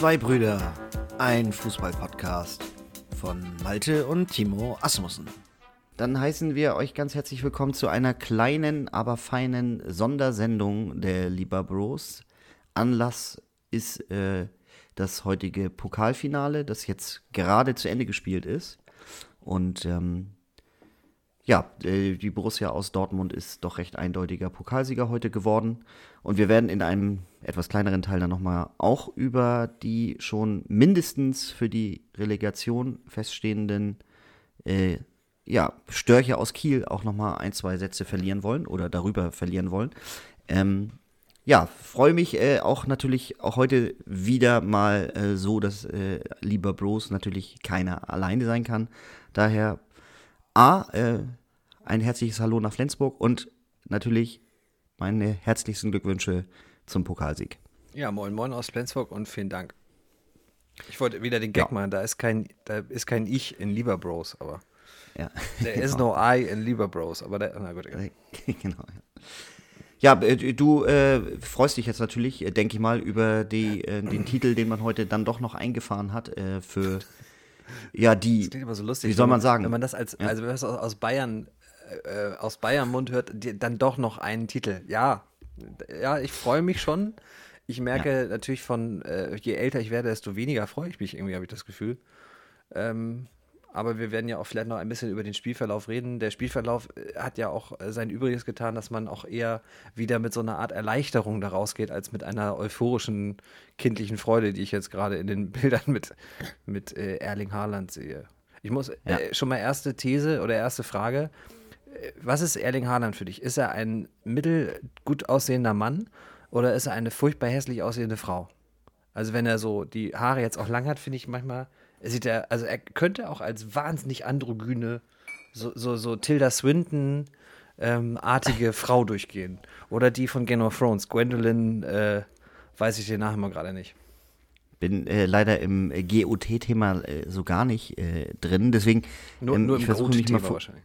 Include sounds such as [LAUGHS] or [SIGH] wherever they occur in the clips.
Zwei Brüder, ein Fußball-Podcast von Malte und Timo Asmussen. Dann heißen wir euch ganz herzlich willkommen zu einer kleinen, aber feinen Sondersendung der Lieber Bros. Anlass ist äh, das heutige Pokalfinale, das jetzt gerade zu Ende gespielt ist. Und ähm, ja, äh, die Borussia aus Dortmund ist doch recht eindeutiger Pokalsieger heute geworden. Und wir werden in einem etwas kleineren Teil dann nochmal auch über die schon mindestens für die Relegation feststehenden äh, ja, Störche aus Kiel auch nochmal ein, zwei Sätze verlieren wollen oder darüber verlieren wollen. Ähm, ja, freue mich äh, auch natürlich auch heute wieder mal äh, so, dass äh, lieber Bros natürlich keiner alleine sein kann. Daher A, äh, ein herzliches Hallo nach Flensburg und natürlich meine herzlichsten Glückwünsche zum Pokalsieg. Ja, moin moin aus Flensburg und vielen Dank. Ich wollte wieder den Gag ja. machen, da ist kein, da ist kein Ich in Lieber Bros, aber. Ja. There is no I in Lieber Bros, aber der, na gut, egal. [LAUGHS] genau, ja. Ja, äh, du äh, freust dich jetzt natürlich, äh, denke ich mal, über die, äh, den Titel, den man heute dann doch noch eingefahren hat äh, für ja die. Das klingt immer so lustig. Wie soll man sagen? Wenn man das als, ja. also wenn man das aus Bayern äh, aus Bayern Mund hört, die, dann doch noch einen Titel. Ja, ja, ich freue mich schon. Ich merke ja. natürlich von, je älter ich werde, desto weniger freue ich mich irgendwie, habe ich das Gefühl. Ähm, aber wir werden ja auch vielleicht noch ein bisschen über den Spielverlauf reden. Der Spielverlauf äh, hat ja auch äh, sein Übriges getan, dass man auch eher wieder mit so einer Art Erleichterung da rausgeht, als mit einer euphorischen kindlichen Freude, die ich jetzt gerade in den [LAUGHS] Bildern mit, mit äh, Erling Haaland sehe. Ich muss ja. äh, schon mal erste These oder erste Frage. Was ist Erling Haaland für dich? Ist er ein mittelgut aussehender Mann oder ist er eine furchtbar hässlich aussehende Frau? Also wenn er so die Haare jetzt auch lang hat, finde ich manchmal er sieht ja, also er könnte auch als wahnsinnig androgyne, so, so, so Tilda Swinton ähm, artige [LAUGHS] Frau durchgehen. Oder die von Game of Thrones, Gwendolyn, äh, weiß ich den Namen mal gerade nicht. Bin äh, leider im äh, GOT-Thema äh, so gar nicht äh, drin, deswegen nur, ähm, nur ich versuche mich mal wahrscheinlich.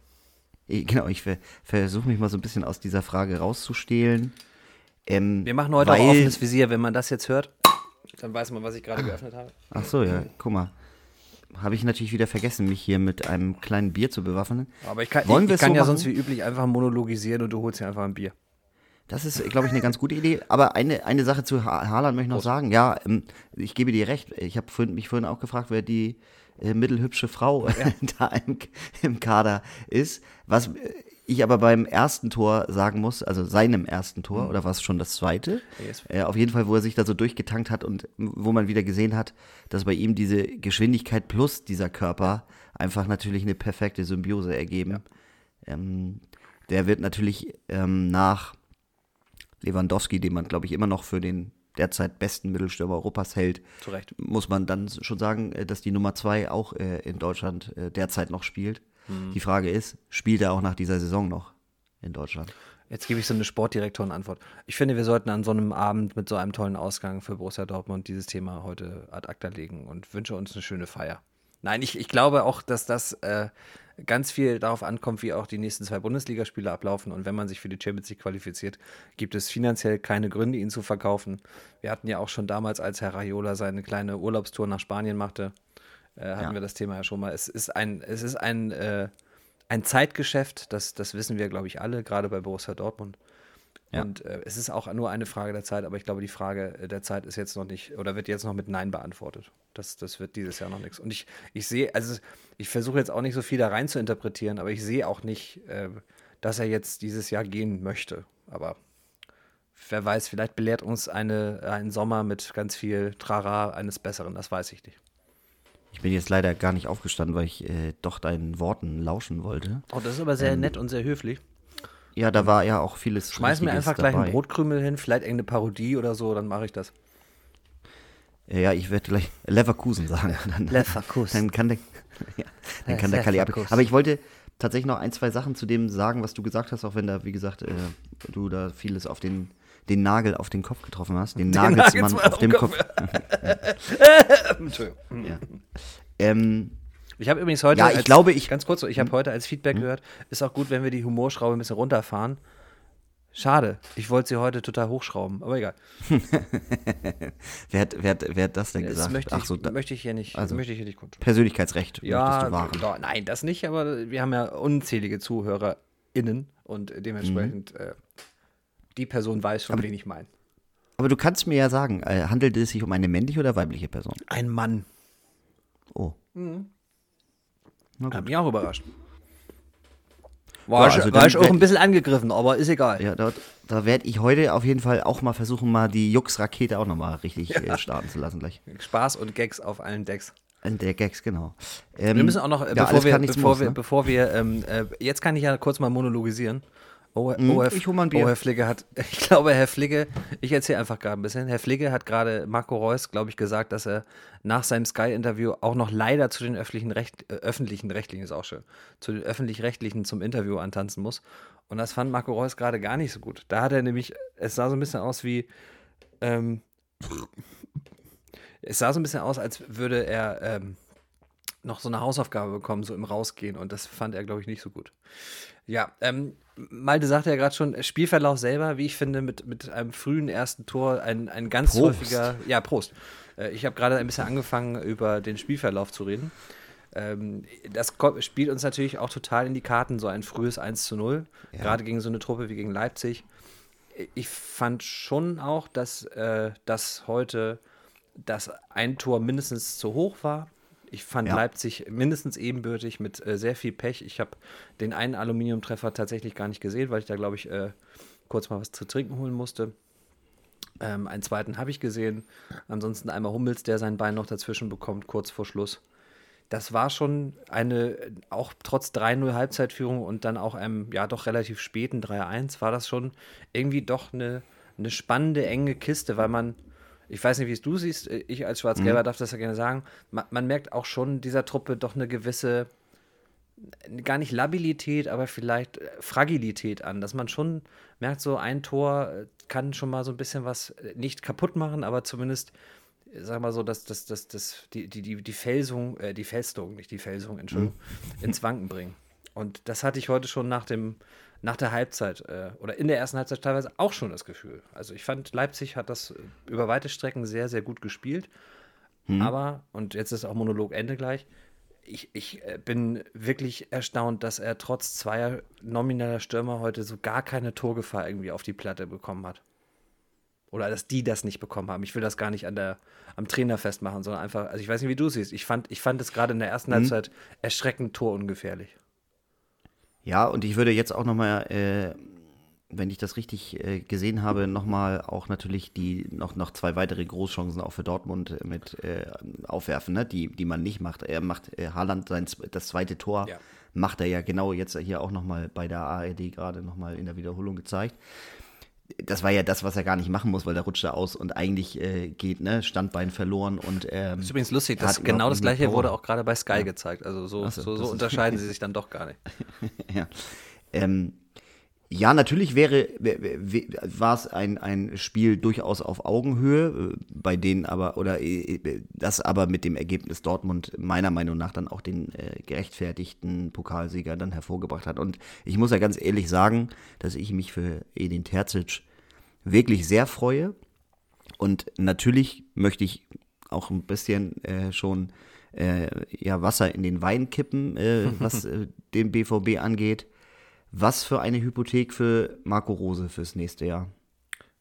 Genau, ich versuche mich mal so ein bisschen aus dieser Frage rauszustehlen. Ähm, Wir machen heute weil, auch offenes Visier, wenn man das jetzt hört, dann weiß man, was ich gerade geöffnet habe. Ach so, ja, guck mal habe ich natürlich wieder vergessen, mich hier mit einem kleinen Bier zu bewaffnen. Aber ich kann, Wollen ich, ich kann so ja machen? sonst wie üblich einfach monologisieren und du holst dir einfach ein Bier. Das ist, glaube ich, eine ganz gute Idee. Aber eine, eine Sache zu ha Haaland möchte ich noch Prost. sagen. Ja, ähm, ich gebe dir recht. Ich habe mich vorhin auch gefragt, wer die äh, mittelhübsche Frau ja. [LAUGHS] da im, im, Kader ist. Was ich aber beim ersten Tor sagen muss, also seinem ersten Tor, mhm. oder war es schon das zweite? Yes. Äh, auf jeden Fall, wo er sich da so durchgetankt hat und wo man wieder gesehen hat, dass bei ihm diese Geschwindigkeit plus dieser Körper einfach natürlich eine perfekte Symbiose ergeben. Ja. Ähm, der wird natürlich ähm, nach Lewandowski, den man, glaube ich, immer noch für den derzeit besten Mittelstürmer Europas hält, Zurecht. muss man dann schon sagen, äh, dass die Nummer zwei auch äh, in Deutschland äh, derzeit noch spielt. Mhm. Die Frage ist, spielt er auch nach dieser Saison noch in Deutschland? Jetzt gebe ich so eine Sportdirektoren-Antwort. Ich finde, wir sollten an so einem Abend mit so einem tollen Ausgang für Borussia Dortmund dieses Thema heute ad acta legen und wünsche uns eine schöne Feier. Nein, ich, ich glaube auch, dass das äh, ganz viel darauf ankommt, wie auch die nächsten zwei Bundesligaspiele ablaufen. Und wenn man sich für die Champions League qualifiziert, gibt es finanziell keine Gründe, ihn zu verkaufen. Wir hatten ja auch schon damals, als Herr Raiola seine kleine Urlaubstour nach Spanien machte, äh, hatten ja. wir das Thema ja schon mal. Es ist ein, es ist ein, äh, ein Zeitgeschäft, das, das wissen wir, glaube ich, alle, gerade bei Borussia Dortmund. Ja. Und äh, es ist auch nur eine Frage der Zeit, aber ich glaube, die Frage der Zeit ist jetzt noch nicht oder wird jetzt noch mit Nein beantwortet. Das, das wird dieses Jahr noch nichts. Und ich, ich sehe, also ich versuche jetzt auch nicht so viel da rein zu interpretieren, aber ich sehe auch nicht, äh, dass er jetzt dieses Jahr gehen möchte. Aber wer weiß, vielleicht belehrt uns eine, ein Sommer mit ganz viel Trara eines Besseren, das weiß ich nicht. Ich bin jetzt leider gar nicht aufgestanden, weil ich äh, doch deinen Worten lauschen wollte. Oh, das ist aber sehr ähm, nett und sehr höflich. Ja, da war ja auch vieles. Schmeiß mir einfach gleich dabei. einen Brotkrümel hin, vielleicht irgendeine Parodie oder so, dann mache ich das. Ja, ich werde gleich Leverkusen sagen. Dann, Leverkusen. Dann kann der, [LAUGHS] ja, dann kann der Kali ab. Aber ich wollte tatsächlich noch ein, zwei Sachen zu dem sagen, was du gesagt hast, auch wenn da, wie gesagt, äh, du da vieles auf den den Nagel auf den Kopf getroffen hast. Den, den Nagelsmann auf, dem Kopf. [LAUGHS] [LAUGHS] Entschuldigung. ja. ähm, ich habe übrigens heute, ja, ich als, glaube, ich ganz kurz, ich habe hm? heute als Feedback hm? gehört, ist auch gut, wenn wir die Humorschraube ein bisschen runterfahren. Schade. Ich wollte sie heute total hochschrauben, aber egal. [LAUGHS] wer, hat, wer, hat, wer hat das denn Das gesagt? möchte ich, Ach so, da, möchte ich hier nicht, also- möchte ich hier nicht kundtun. Persönlichkeitsrecht möchtest Ja, du wahren. doch, nein, das nicht, aber wir haben ja unzählige ZuhörerInnen und dementsprechend Mhm. äh, die Person weiß schon, wen ich meine. Aber du kannst mir ja sagen, äh, handelt es sich um eine männliche oder weibliche Person? Ein Mann. Oh. Hat mich auch überrascht. Ja, War, ich, also war ich auch ein bisschen angegriffen, aber ist egal. Ja, da, da werde ich heute auf jeden Fall auch mal versuchen, mal die Jux-Rakete auch nochmal richtig äh, starten zu lassen gleich. Spaß und Gags auf allen Decks. An Der Gags, genau. Ähm, Wir müssen auch noch, äh, ja, bevor wir, bevor muss, wir, ne? bevor wir, ähm, äh, jetzt kann ich ja kurz mal monologisieren. Oh, oh, Herr, ich hol mal ein Bier. oh, Herr Fligge hat, [LAUGHS] ich glaube, Herr Fligge, ich erzähle einfach gerade ein bisschen. Herr Fligge hat gerade Marco Reus, glaube ich, gesagt, dass er nach seinem Sky-Interview auch noch leider zu den öffentlichen, Recht, äh, öffentlichen Rechtlichen, ist auch schön, zu den öffentlich-rechtlichen zum Interview antanzen muss. Und das fand Marco Reus gerade gar nicht so gut. Da hat er nämlich, es sah so ein bisschen aus wie, ähm, es sah so ein bisschen aus, als würde er ähm, noch so eine Hausaufgabe bekommen, so im Rausgehen. Und das fand er, glaube ich, nicht so gut. Ja, ähm, Malte sagte ja gerade schon, Spielverlauf selber, wie ich finde, mit, mit einem frühen ersten Tor, ein, ein ganz Prost. häufiger. Ja, Prost. Äh, ich habe gerade ein bisschen angefangen, über den Spielverlauf zu reden. Ähm, das ko- spielt uns natürlich auch total in die Karten, so ein frühes 1 zu 0, gerade gegen so eine Truppe wie gegen Leipzig. Ich fand schon auch, dass äh, das heute das ein Tor mindestens zu hoch war. Ich fand Ja. Leipzig mindestens ebenbürtig mit äh, sehr viel Pech. Ich habe den einen Aluminiumtreffer tatsächlich gar nicht gesehen, weil ich da, glaube ich, äh, kurz mal was zu trinken holen musste. Ähm, einen zweiten habe ich gesehen. Ansonsten einmal Hummels, der sein Bein noch dazwischen bekommt, kurz vor Schluss. Das war schon eine, auch trotz 3-0 Halbzeitführung und dann auch einem, ja, doch relativ späten 3-1, war das schon irgendwie doch eine, eine spannende, enge Kiste, weil man, ich weiß nicht, wie es du siehst, ich als Schwarz-Gelber darf das ja gerne sagen, man, man merkt auch schon dieser Truppe doch eine gewisse, gar nicht Labilität, aber vielleicht äh, Fragilität an, dass man schon merkt, so ein Tor äh, kann schon mal so ein bisschen was äh, nicht kaputt machen, aber zumindest, sag mal so, dass das, das, das, die, die, die, die Felsung, äh, die Festung, nicht die Felsung, Entschuldigung, ins Wanken bringen. Und das hatte ich heute schon nach dem, nach der Halbzeit äh, oder in der ersten Halbzeit teilweise auch schon das Gefühl. Also ich fand, Leipzig hat das äh, über weite Strecken sehr, sehr gut gespielt. Aber, und jetzt ist auch Monolog Ende gleich, ich, ich äh, bin wirklich erstaunt, dass er trotz zweier nomineller Stürmer heute so gar keine Torgefahr irgendwie auf die Platte bekommen hat. Oder dass die das nicht bekommen haben. Ich will das gar nicht an der, am Trainer festmachen, sondern einfach, also ich weiß nicht, wie du es siehst. Ich fand, ich fand es gerade in der ersten Halbzeit erschreckend torungefährlich. Ja, und ich würde jetzt auch nochmal, äh, wenn ich das richtig äh, gesehen habe, nochmal auch natürlich die noch, noch zwei weitere Großchancen auch für Dortmund mit äh, aufwerfen, ne? die, die man nicht macht. Er macht äh, Haaland sein, das zweite Tor, Ja. macht er ja genau jetzt hier auch nochmal bei der ARD gerade nochmal in der Wiederholung gezeigt. Das war ja das, was er gar nicht machen muss, weil der rutscht da aus und eigentlich äh, geht, ne, Standbein verloren und ähm, Das ist übrigens lustig, dass genau das gleiche wurde auch gerade bei Sky gezeigt. Also so, Ach so, so, so unterscheiden [LAUGHS] sie sich dann doch gar nicht. ja. Ähm, ja, natürlich wäre, wär- wär- war es ein, ein Spiel durchaus auf Augenhöhe, äh, bei denen aber, oder äh, das aber mit dem Ergebnis Dortmund meiner Meinung nach dann auch den äh, gerechtfertigten Pokalsieger dann hervorgebracht hat. Und ich muss ja ganz ehrlich sagen, dass ich mich für Edin Terzic wirklich sehr freue. Und natürlich möchte ich auch ein bisschen äh, schon äh, ja, Wasser in den Wein kippen, äh, was äh, [LAUGHS] den BVB angeht. Was für eine Hypothek für Marco Rose fürs nächste Jahr.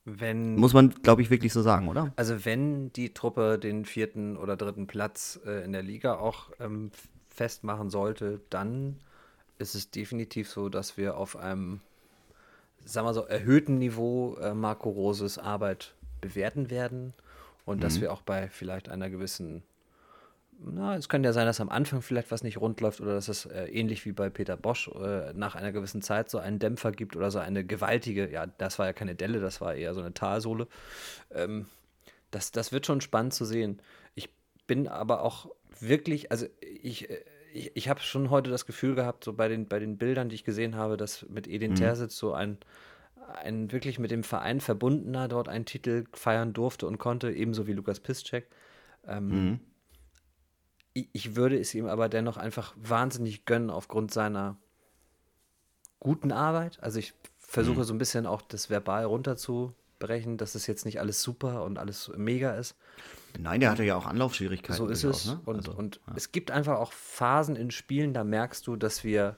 Wenn, Muss man, glaube ich, wirklich so sagen, oder? Also wenn die Truppe den vierten oder dritten Platz äh, in der Liga auch ähm, festmachen sollte, dann ist es definitiv so, dass wir auf einem, sagen wir so, erhöhten Niveau äh, Marco Roses Arbeit bewerten werden und dass wir auch bei vielleicht einer gewissen, na, es könnte ja sein, dass am Anfang vielleicht was nicht rund läuft oder dass es äh, ähnlich wie bei Peter Bosch äh, nach einer gewissen Zeit so einen Dämpfer gibt oder so eine gewaltige, ja, das war ja keine Delle, das war eher so eine Talsohle. Ähm, das, das wird schon spannend zu sehen. Ich bin aber auch wirklich, also ich, äh, ich, ich habe schon heute das Gefühl gehabt, so bei den, bei den Bildern, die ich gesehen habe, dass mit Edin Terzic so ein, ein wirklich mit dem Verein verbundener dort einen Titel feiern durfte und konnte, ebenso wie Lukas Piszczek. Ähm, ich, ich würde es ihm aber dennoch einfach wahnsinnig gönnen aufgrund seiner guten Arbeit. Also ich versuche mhm. so ein bisschen auch das verbal runterzubrechen, dass es jetzt nicht alles super und alles mega ist. Nein, der hatte ja auch Anlaufschwierigkeiten. So ist es. Ne? Und, also, und ja. es gibt einfach auch Phasen in Spielen, da merkst du, dass wir.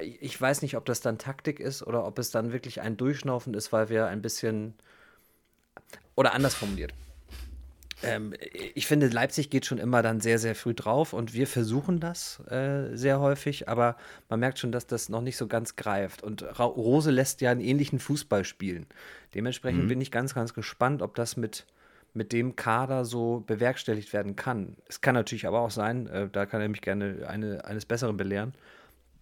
Ich weiß nicht, ob das dann Taktik ist oder ob es dann wirklich ein Durchschnaufen ist, weil wir ein bisschen. Oder anders formuliert. Ähm, ich finde, Leipzig geht schon immer dann sehr, sehr früh drauf und wir versuchen das äh, sehr häufig, aber man merkt schon, dass das noch nicht so ganz greift. Und Ra Rose lässt ja einen ähnlichen Fußball spielen. Dementsprechend mhm. bin ich ganz, ganz gespannt, ob das mit, mit dem Kader so bewerkstelligt werden kann. Es kann natürlich aber auch sein, äh, da kann er mich gerne eine, eines Besseren belehren,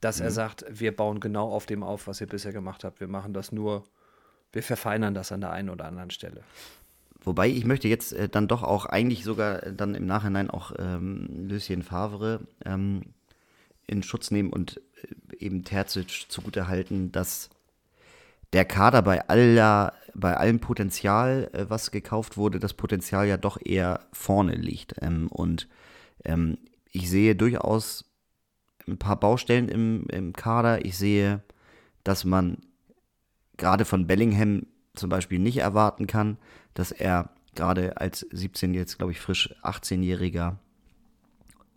dass mhm. er sagt, wir bauen genau auf dem auf, was ihr bisher gemacht habt. Wir machen das nur, wir verfeinern das an der einen oder anderen Stelle. Wobei ich möchte jetzt äh, dann doch auch eigentlich sogar äh, dann im Nachhinein auch ähm, Lucien Favre ähm, in Schutz nehmen und äh, eben Terzic zugutehalten, dass der Kader bei aller, bei allem Potenzial, äh, was gekauft wurde, das Potenzial ja doch eher vorne liegt. Ähm, und ähm, ich sehe durchaus ein paar Baustellen im, im Kader. Ich sehe, dass man gerade von Bellingham zum Beispiel nicht erwarten kann, dass er gerade als 17, jetzt glaube ich frisch 18-Jähriger,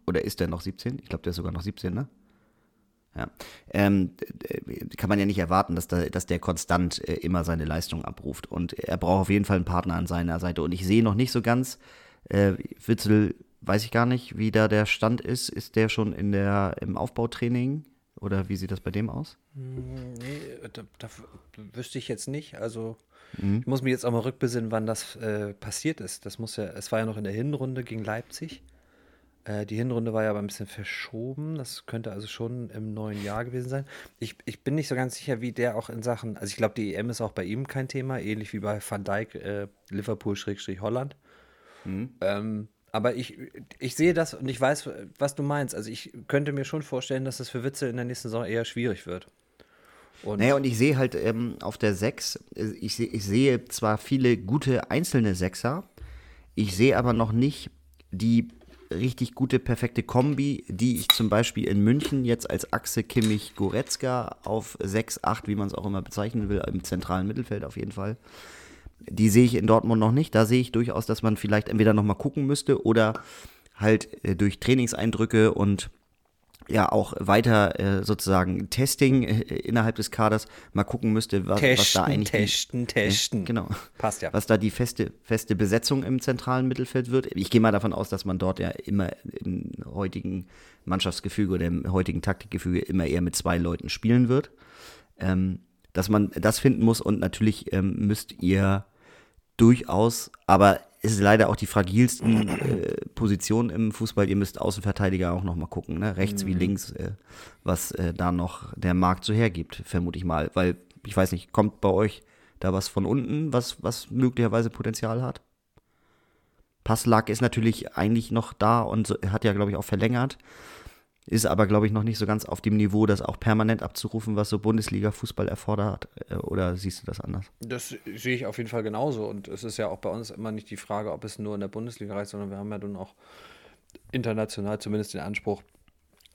oder ist der noch 17? Ich glaube, der ist sogar noch 17, ne? Ja. Ähm, kann man ja nicht erwarten, dass, da, dass der konstant äh, immer seine Leistung abruft. Und er braucht auf jeden Fall einen Partner an seiner Seite. Und ich sehe noch nicht so ganz, äh, Witzel, weiß ich gar nicht, wie da der Stand ist. Ist der schon in der, im Aufbautraining? Oder wie sieht das bei dem aus? Hm, nee, da, da wüsste ich jetzt nicht. Also Mhm. Ich muss mich jetzt auch mal rückbesinnen, wann das äh, passiert ist. Das muss ja, es war ja noch in der Hinrunde gegen Leipzig. Äh, die Hinrunde war ja aber ein bisschen verschoben. Das könnte also schon im neuen Jahr gewesen sein. Ich, ich bin nicht so ganz sicher, wie der auch in Sachen, also ich glaube, die EM ist auch bei ihm kein Thema, ähnlich wie bei Van Dijk, äh, Liverpool-Holland. Mhm. Ähm, aber ich, ich sehe das und ich weiß, was du meinst. Also ich könnte mir schon vorstellen, dass das für Witze in der nächsten Saison eher schwierig wird. Und naja, und ich sehe halt ähm, auf der 6, äh, ich, ich sehe zwar viele gute einzelne Sechser, ich sehe aber noch nicht die richtig gute, perfekte Kombi, die ich zum Beispiel in München jetzt als Achse Kimmich-Goretzka auf 6, 8, wie man es auch immer bezeichnen will, im zentralen Mittelfeld auf jeden Fall. Die sehe ich in Dortmund noch nicht. Da sehe ich durchaus, dass man vielleicht entweder nochmal gucken müsste oder halt äh, durch Trainingseindrücke und ja auch weiter äh, sozusagen Testing äh, innerhalb des Kaders mal gucken müsste, was, testen, was da eigentlich testen, die, testen. Äh, genau. Passt ja. Was da die feste feste Besetzung im zentralen Mittelfeld wird. Ich gehe mal davon aus, dass man dort ja immer im heutigen Mannschaftsgefüge oder im heutigen Taktikgefüge immer eher mit zwei Leuten spielen wird. Ähm, dass man das finden muss und natürlich ähm, müsst ihr durchaus, aber es ist leider auch die fragilsten äh, Positionen im Fußball. Ihr müsst Außenverteidiger auch noch mal gucken, ne? rechts mhm. wie links, äh, was äh, da noch der Markt so hergibt, vermute ich mal. Weil, ich weiß nicht, kommt bei euch da was von unten, was, was möglicherweise Potenzial hat? Passlack ist natürlich eigentlich noch da und hat ja, glaube ich, auch verlängert. Ist aber, glaube ich, noch nicht so ganz auf dem Niveau, das auch permanent abzurufen, was so Bundesliga-Fußball erfordert. Äh, oder siehst du das anders? Das sehe ich auf jeden Fall genauso. Und es ist ja auch bei uns immer nicht die Frage, ob es nur in der Bundesliga reicht, sondern wir haben ja dann auch international zumindest den Anspruch,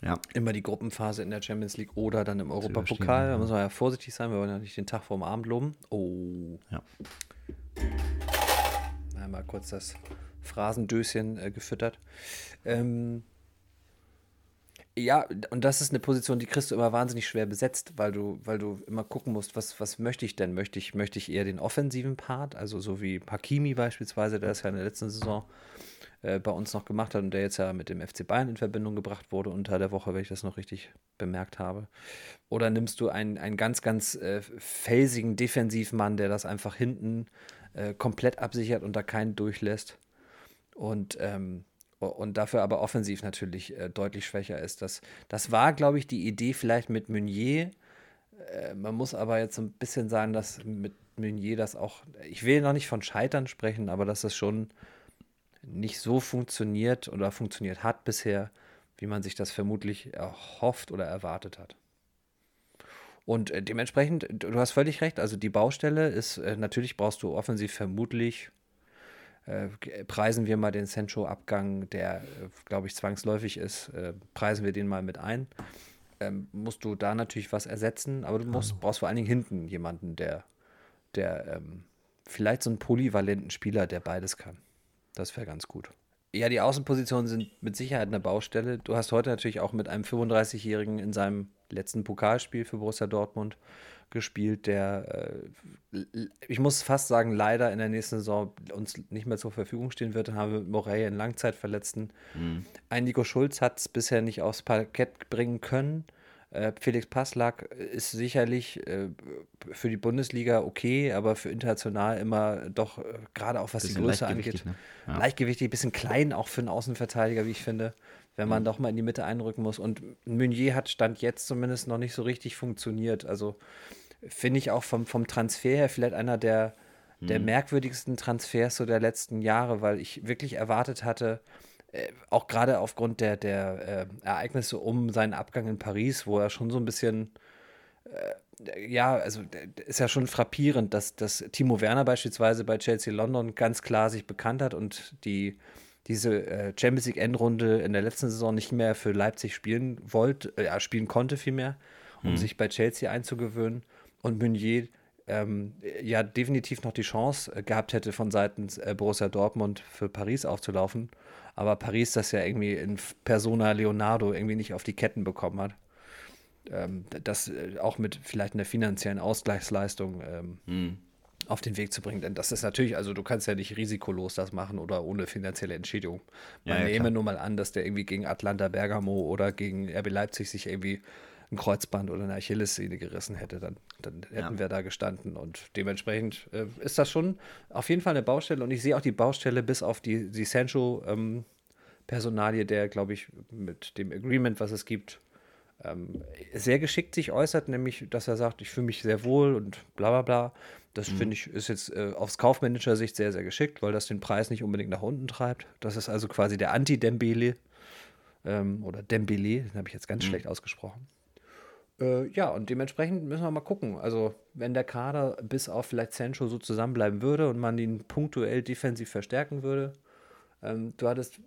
ja. immer die Gruppenphase in der Champions League oder dann im Europapokal. Da muss man ja vorsichtig sein, wir wollen ja nicht den Tag vorm Abend loben. Oh. Ja. Einmal kurz das Phrasendöschen äh, gefüttert. Ähm, ja, und das ist eine Position, die kriegst du immer wahnsinnig schwer besetzt, weil du, weil du immer gucken musst, was, was möchte ich denn? Möchte ich, möchte ich eher den offensiven Part, also so wie Hakimi beispielsweise, der es ja in der letzten Saison äh, bei uns noch gemacht hat und der jetzt ja mit dem FC Bayern in Verbindung gebracht wurde unter der Woche, wenn ich das noch richtig bemerkt habe. Oder nimmst du einen, einen ganz, ganz äh, felsigen Defensivmann, der das einfach hinten äh, komplett absichert und da keinen durchlässt. Und ähm, und dafür aber offensiv natürlich äh, deutlich schwächer ist. Das, das war, glaube ich, die Idee vielleicht mit Meunier. Äh, man muss aber jetzt ein bisschen sagen, dass mit Meunier das auch, ich will noch nicht von Scheitern sprechen, aber dass das schon nicht so funktioniert oder funktioniert hat bisher, wie man sich das vermutlich erhofft oder erwartet hat. Und äh, dementsprechend, du hast völlig recht, also die Baustelle ist, äh, natürlich brauchst du offensiv vermutlich preisen wir mal den Sancho-Abgang, der, äh, glaube ich, zwangsläufig ist, äh, preisen wir den mal mit ein. ähm, musst du da natürlich was ersetzen, aber du musst, brauchst vor allen Dingen hinten jemanden, der, der ähm, vielleicht so einen polyvalenten Spieler, der beides kann. Das wäre ganz gut. Ja, die Außenpositionen sind mit Sicherheit eine Baustelle. Du hast heute natürlich auch mit einem 35-Jährigen in seinem letzten Pokalspiel für Borussia Dortmund gespielt, der, äh, ich muss fast sagen, leider in der nächsten Saison uns nicht mehr zur Verfügung stehen wird. Dann haben wir Morey einen Langzeitverletzten. Mhm. Ein Nico Schulz hat es bisher nicht aufs Parkett bringen können. Äh, Felix Passlack ist sicherlich äh, für die Bundesliga okay, aber für international immer doch, äh, gerade auch was die Größe angeht, ne? ja. leichtgewichtig, bisschen klein auch für einen Außenverteidiger, wie ich finde, wenn man mhm. doch mal in die Mitte einrücken muss. Und Meunier hat Stand jetzt zumindest noch nicht so richtig funktioniert. Also finde ich auch vom, vom Transfer her vielleicht einer der, der mhm. merkwürdigsten Transfers so der letzten Jahre, weil ich wirklich erwartet hatte, äh, auch gerade aufgrund der, der äh, Ereignisse um seinen Abgang in Paris, wo er schon so ein bisschen, äh, ja, also ist ja schon frappierend, dass, dass Timo Werner beispielsweise bei Chelsea London ganz klar sich bekannt hat und die diese äh, Champions League Endrunde in der letzten Saison nicht mehr für Leipzig spielen wollte, äh, spielen konnte vielmehr, um mhm. sich bei Chelsea einzugewöhnen. Und Meunier ähm, ja definitiv noch die Chance gehabt hätte, von Seiten äh, Borussia Dortmund für Paris aufzulaufen aber Paris das ja irgendwie in Persona Leonardo irgendwie nicht auf die Ketten bekommen hat. Ähm, das äh, auch mit vielleicht einer finanziellen Ausgleichsleistung ähm, hm. auf den Weg zu bringen. Denn das ist natürlich, also du kannst ja nicht risikolos das machen oder ohne finanzielle Entschädigung. Man ja, ja, nehme nur mal an, dass der irgendwie gegen Atlanta Bergamo oder gegen RB Leipzig sich irgendwie ein Kreuzband oder eine Achillessehne gerissen hätte, dann, dann hätten ja. wir da gestanden. Und dementsprechend äh, ist das schon auf jeden Fall eine Baustelle. Und ich sehe auch die Baustelle bis auf die, die Sancho-Personalie, ähm, der, glaube ich, mit dem Agreement, was es gibt, ähm, sehr geschickt sich äußert, nämlich, dass er sagt, ich fühle mich sehr wohl und bla bla bla. Das mhm. finde ich ist jetzt äh, aus kaufmännischer Sicht sehr, sehr geschickt, weil das den Preis nicht unbedingt nach unten treibt. Das ist also quasi der Anti-Dembele ähm, oder Dembele, den habe ich jetzt ganz mhm. schlecht ausgesprochen. Äh, ja, und dementsprechend müssen wir mal gucken. Also, wenn der Kader bis auf vielleicht Sancho so zusammenbleiben würde und man ihn punktuell defensiv verstärken würde, ähm, du hattest,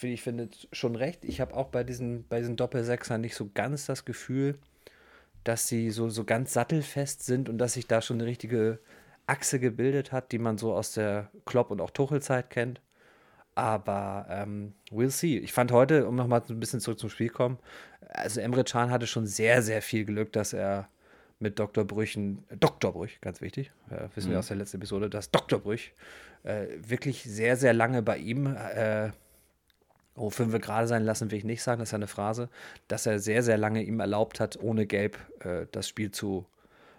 wie ich finde, schon recht. Ich habe auch bei diesen, bei diesen Doppelsechsern nicht so ganz das Gefühl, dass sie so, so ganz sattelfest sind und dass sich da schon eine richtige Achse gebildet hat, die man so aus der Klopp- und auch Tuchelzeit kennt. Aber ähm, we'll see. Ich fand heute, um nochmal ein bisschen zurück zum Spiel kommen, also Emre Can hatte schon sehr, sehr viel Glück, dass er mit Dr. Brüchen, äh, Dr. Brüch, ganz wichtig, äh, wissen mhm. wir aus der letzten Episode, dass Dr. Brüch äh, wirklich sehr, sehr lange bei ihm, äh, oh, fünf wir gerade sein lassen, will ich nicht sagen, das ist eine Phrase, dass er sehr, sehr lange ihm erlaubt hat, ohne Gelb äh, das Spiel zu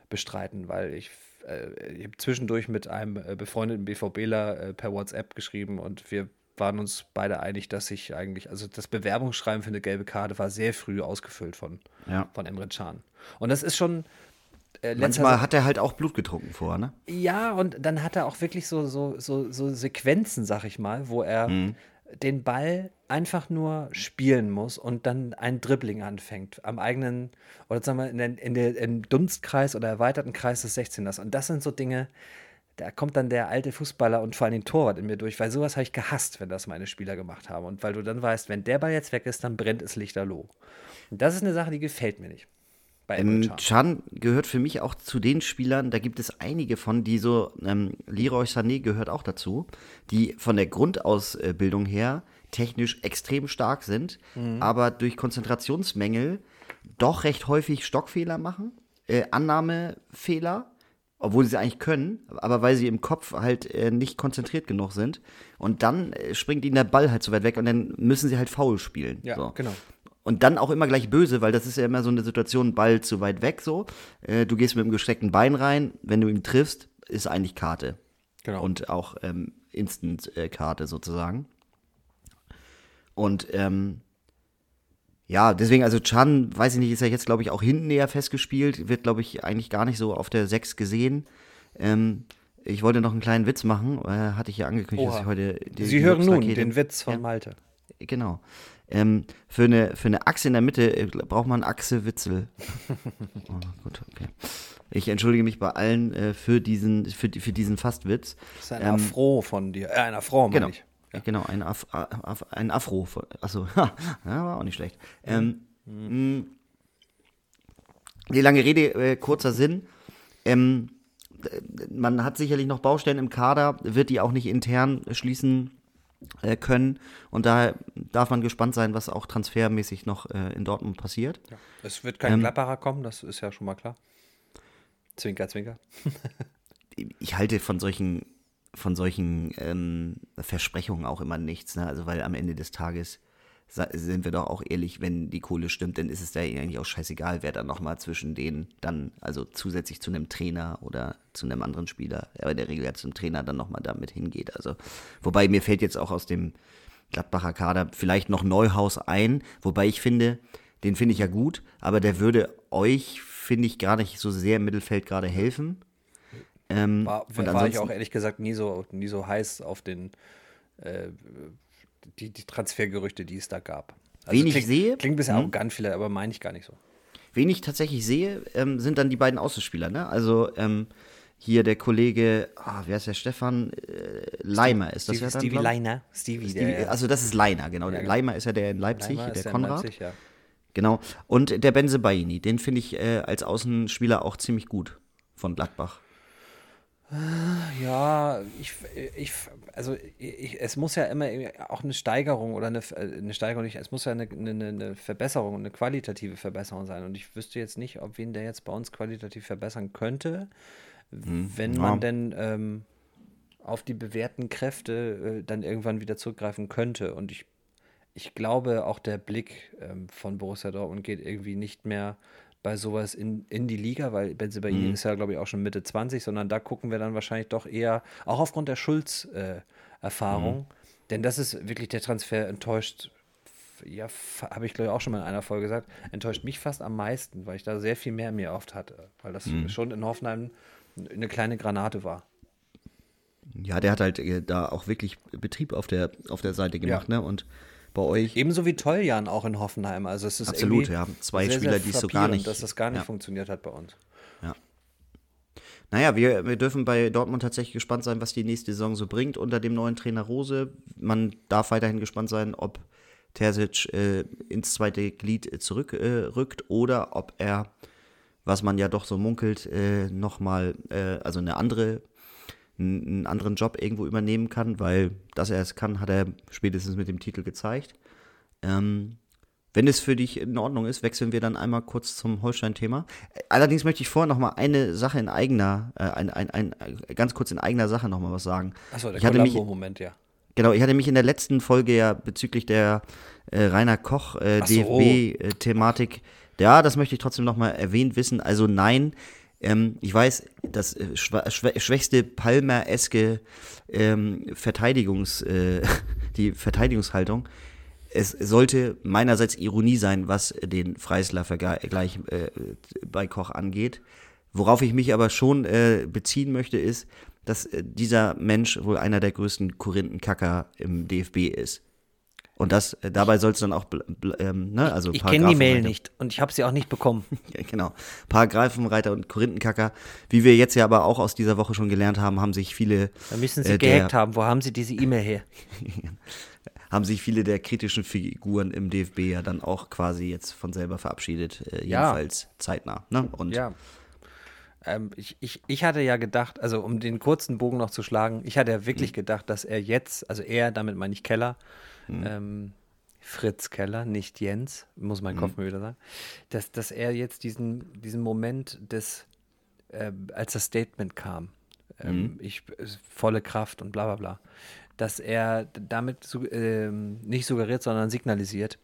bestreiten, weil ich äh, ich habe zwischendurch mit einem äh, befreundeten BVBler per WhatsApp geschrieben und wir waren uns beide einig, dass ich eigentlich, also das Bewerbungsschreiben für eine gelbe Karte war sehr früh ausgefüllt von, ja. von Emre Can. Und das ist schon. Äh, Manchmal hat er halt auch Blut getrunken vor, ne? Ja, und dann hat er auch wirklich so, so, so, so Sequenzen, sag ich mal, wo er mhm. den Ball einfach nur spielen muss und dann ein Dribbling anfängt am eigenen, oder sagen wir, in, den, in der, im Dunstkreis oder erweiterten Kreis des 16ers. Und das sind so Dinge, da kommt dann der alte Fußballer und vor allem den Torwart in mir durch, weil sowas habe ich gehasst, wenn das meine Spieler gemacht haben. Und weil du dann weißt, wenn der Ball jetzt weg ist, dann brennt es lichterloh. Und das ist eine Sache, die gefällt mir nicht. Ähm, Chan gehört für mich auch zu den Spielern, da gibt es einige von, die so, ähm, Leroy Sané gehört auch dazu, die von der Grundausbildung her technisch extrem stark sind, mhm. aber durch Konzentrationsmängel doch recht häufig Stockfehler machen, äh, Annahmefehler obwohl sie eigentlich können, aber weil sie im Kopf halt äh, nicht konzentriert genug sind. Und dann äh, springt ihnen der Ball halt so weit weg und dann müssen sie halt faul spielen. Ja, so. genau. Und dann auch immer gleich böse, weil das ist ja immer so eine Situation, Ball zu weit weg so. Äh, du gehst mit dem gestreckten Bein rein, wenn du ihn triffst, ist eigentlich Karte. Genau. Und auch ähm, Instant-Karte sozusagen. Und ähm, ja, deswegen, also Chan, weiß ich nicht, ist ja jetzt, glaube ich, auch hinten näher festgespielt, wird, glaube ich, eigentlich gar nicht so auf der 6 gesehen. Ähm, ich wollte noch einen kleinen Witz machen, äh, hatte ich ja angekündigt, Oha. dass ich heute. Die, Sie die hören nun den Witz von ja, Malte. Genau. Ähm, für, eine, für eine Achse in der Mitte äh, braucht man Achse Witzel. [LAUGHS] oh, gut, okay. Ich entschuldige mich bei allen äh, für, diesen, für, für diesen Fastwitz. Das ist ein ähm, Afro von dir. Äh, ein Afro, meine genau. ich. Ja. Genau, ein, Af, Af, ein Afro. Achso, ja, war auch nicht schlecht. Ähm, mhm. Die lange Rede, äh, kurzer Sinn. Ähm, man hat sicherlich noch Baustellen im Kader, wird die auch nicht intern schließen äh, können. Und daher darf man gespannt sein, was auch transfermäßig noch äh, in Dortmund passiert. Ja. Es wird kein ähm, Gladbacher kommen, das ist ja schon mal klar. Zwinker, zwinker. [LAUGHS] ich halte von solchen, von solchen ähm, Versprechungen auch immer nichts, ne? Also weil am Ende des Tages sind wir doch auch ehrlich, wenn die Kohle stimmt, dann ist es da eigentlich auch scheißegal, wer da nochmal zwischen denen dann, also zusätzlich zu einem Trainer oder zu einem anderen Spieler, aber in der Regel ja zum Trainer dann nochmal damit hingeht. Also, wobei mir fällt jetzt auch aus dem Gladbacher Kader vielleicht noch Neuhaus ein, wobei ich finde, den finde ich ja gut, aber der würde euch, finde ich, gar nicht so sehr im Mittelfeld gerade helfen. Ähm, war, war ich auch ehrlich gesagt nie so, nie so heiß auf den äh, die, die Transfergerüchte, die es da gab. Also Wen ich sehe. Klingt ein bisschen hm. arrogant vielleicht, aber meine ich gar nicht so. Wen ich tatsächlich sehe, ähm, sind dann die beiden Außenspieler. Ne? Also ähm, hier der Kollege, oh, wer ist der Stefan? Äh, Leimer ist das Stevie, ja dann, Stevie Leiner. Stevie, Stevie der, also das ist Leiner, genau. Der Leimer ist ja der in Leipzig, Leimer der Konrad. Leipzig, ja. Genau. Und der Benze Baini, den finde ich äh, als Außenspieler auch ziemlich gut von Gladbach. Ja, ich, ich also ich, es muss ja immer auch eine Steigerung oder eine, äh, eine Steigerung, nicht, es muss ja eine, eine, eine Verbesserung, eine qualitative Verbesserung sein. Und ich wüsste jetzt nicht, ob wen der jetzt bei uns qualitativ verbessern könnte, hm, wenn ja. man denn ähm, auf die bewährten Kräfte äh, dann irgendwann wieder zurückgreifen könnte. Und ich, ich glaube, auch der Blick ähm, von Borussia Dortmund geht irgendwie nicht mehr bei sowas in, in die Liga, weil Benzibaini mhm. ist ja, glaube ich, auch schon Mitte 20, sondern da gucken wir dann wahrscheinlich doch eher, auch aufgrund der Schulz-Erfahrung, äh, mhm. denn das ist wirklich der Transfer enttäuscht, ja, habe ich glaube ich auch schon mal in einer Folge gesagt, enttäuscht mich fast am meisten, weil ich da sehr viel mehr mir oft hatte, weil das mhm. schon in Hoffenheim eine kleine Granate war. Ja, der hat halt äh, da auch wirklich Betrieb auf der, auf der Seite gemacht, ja. ne? Und bei euch. Ebenso wie Toljan auch in Hoffenheim. Also es ist Absolut, ja. Zwei sehr, Spieler, die es so gar nicht. Dass das gar nicht ja. funktioniert hat bei uns. Ja. Naja, wir, wir dürfen bei Dortmund tatsächlich gespannt sein, was die nächste Saison so bringt unter dem neuen Trainer Rose. Man darf weiterhin gespannt sein, ob Terzic äh, ins zweite Glied zurückrückt äh, oder ob er, was man ja doch so munkelt, äh, nochmal, äh, also eine andere einen anderen Job irgendwo übernehmen kann, weil dass er es kann, hat er spätestens mit dem Titel gezeigt. Ähm, wenn es für dich in Ordnung ist, wechseln wir dann einmal kurz zum Holstein-Thema. Allerdings möchte ich vorher noch mal eine Sache in eigener, äh, ein, ein, ein, ganz kurz in eigener Sache noch mal was sagen. Achso, der Columbo-Moment, ja. Genau, ich hatte mich in der letzten Folge ja bezüglich der äh, Rainer Koch äh, DFB-Thematik, ja, das möchte ich trotzdem noch mal erwähnt wissen. Also nein, ähm, ich weiß, das äh, schwächste Palmer-eske ähm, Verteidigungs, äh, [LAUGHS] die Verteidigungshaltung. Es sollte meinerseits Ironie sein, was den Freisler-Vergleich äh, bei Koch angeht. Worauf ich mich aber schon äh, beziehen möchte, ist, dass äh, dieser Mensch wohl einer der größten Korinthenkacker im DFB ist. Und das, äh, dabei soll es dann auch, ähm, ne, also Ich kenne die Mail nicht und ich habe sie auch nicht bekommen. [LAUGHS] ja, genau. Paragraphenreiter und Korinthenkacker. Wie wir jetzt ja aber auch aus dieser Woche schon gelernt haben, haben sich viele. Da müssen sie äh, gehackt haben. Wo haben sie diese E-Mail her? [LAUGHS] haben sich viele der kritischen Figuren im DFB ja dann auch quasi jetzt von selber verabschiedet. Äh, jedenfalls ja. zeitnah. Ne? Und ja. Ähm, ich, ich, ich hatte ja gedacht, also um den kurzen Bogen noch zu schlagen, ich hatte ja wirklich mhm. gedacht, dass er jetzt, also er, damit meine ich Keller, Mhm. Ähm, Fritz Keller, nicht Jens, muss mein mhm. Kopf mal wieder sagen, dass, dass er jetzt diesen, diesen Moment des, äh, als das Statement kam, ähm, mhm. ich, volle Kraft und bla bla bla, dass er damit äh, nicht suggeriert, sondern signalisiert,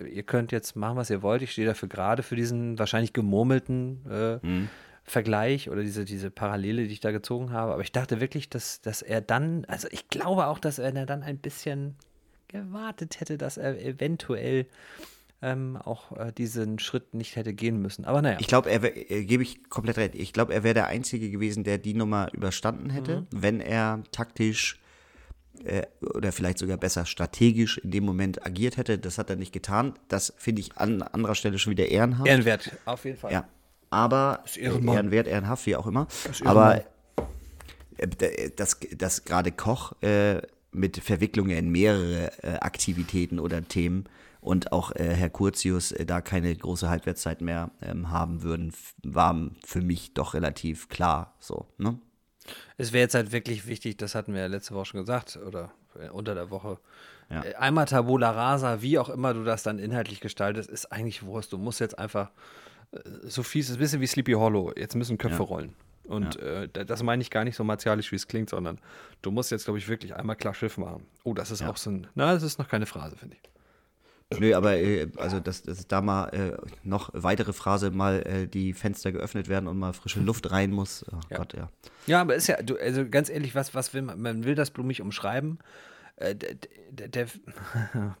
ihr könnt jetzt machen, was ihr wollt, ich stehe dafür gerade für diesen wahrscheinlich gemurmelten äh, mhm. Vergleich oder diese, diese Parallele, die ich da gezogen habe. Aber ich dachte wirklich, dass, dass er dann, also ich glaube auch, dass er dann ein bisschen gewartet hätte, dass er eventuell ähm, auch äh, diesen Schritt nicht hätte gehen müssen. Aber naja. Ich glaube, er äh, gebe ich komplett recht. Ich glaube, er wäre der Einzige gewesen, der die Nummer überstanden hätte, mhm. wenn er taktisch äh, oder vielleicht sogar besser strategisch in dem Moment agiert hätte. Das hat er nicht getan. Das finde ich an anderer Stelle schon wieder ehrenhaft. Ehrenwert, auf jeden Fall. Ja. Aber Ehrenwert, ehrenhaft, wie auch immer. Aber äh, dass, dass gerade Koch äh, mit Verwicklungen in mehrere äh, Aktivitäten oder Themen und auch äh, Herr Curtius äh, da keine große Halbwertszeit mehr ähm, haben würden, war für mich doch relativ klar so. Ne? Es wäre jetzt halt wirklich wichtig, das hatten wir ja letzte Woche schon gesagt oder äh, unter der Woche. Ja. Äh, einmal Tabula Rasa, wie auch immer du das dann inhaltlich gestaltest, ist eigentlich Wurst. Du musst jetzt einfach, äh, so fies, ist ein bisschen wie Sleepy Hollow, jetzt müssen Köpfe ja. rollen. Und ja. äh, das meine ich gar nicht so martialisch, wie es klingt, sondern du musst jetzt, glaube ich, wirklich einmal klar Schiff machen. Oh, das ist auch so ein, na, das ist noch keine Phrase, finde ich. Nö, aber äh, also dass, dass da mal äh, noch weitere Phrase mal äh, die Fenster geöffnet werden und mal frische Luft rein muss. Oh ja. Gott, ja. Ja, aber ist ja, du, also ganz ehrlich, was, was will man? Man will das blumig umschreiben. Äh, der,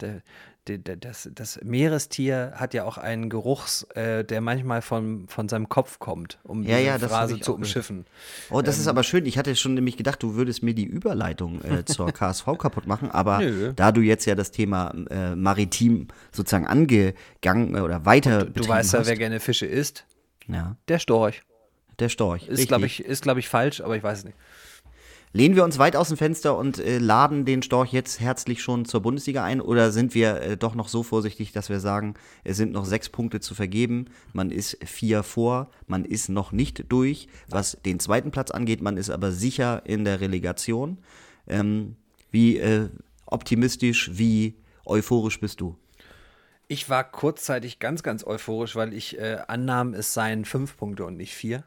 [LAUGHS] der, der, das, das, Meerestier hat ja auch einen Geruchs, äh, der manchmal von, von seinem Kopf kommt, um ja, ja, diese Phrase zu umschiffen. Oh, das ähm, ist aber schön. Ich hatte schon nämlich gedacht, du würdest mir die Überleitung äh, [LAUGHS] zur KSV kaputt machen, aber Nö. da du jetzt ja das Thema äh, maritim sozusagen angegangen äh, oder weiter Du, du weißt ja, wer gerne Fische isst. Ja. Der Storch. Der Storch. Ist, glaube ich, ist, glaub ich, falsch, aber ich weiß es nicht lehnen wir uns weit aus dem Fenster und äh, laden den Storch jetzt herzlich schon zur Bundesliga ein oder sind wir äh, doch noch so vorsichtig, dass wir sagen, es sind noch sechs Punkte zu vergeben, man ist vier vor, man ist noch nicht durch, was den zweiten Platz angeht, man ist aber sicher in der Relegation. Ähm, wie äh, optimistisch, wie euphorisch bist du? Ich war kurzzeitig ganz, ganz euphorisch, weil ich äh, annahm, es seien fünf Punkte und nicht vier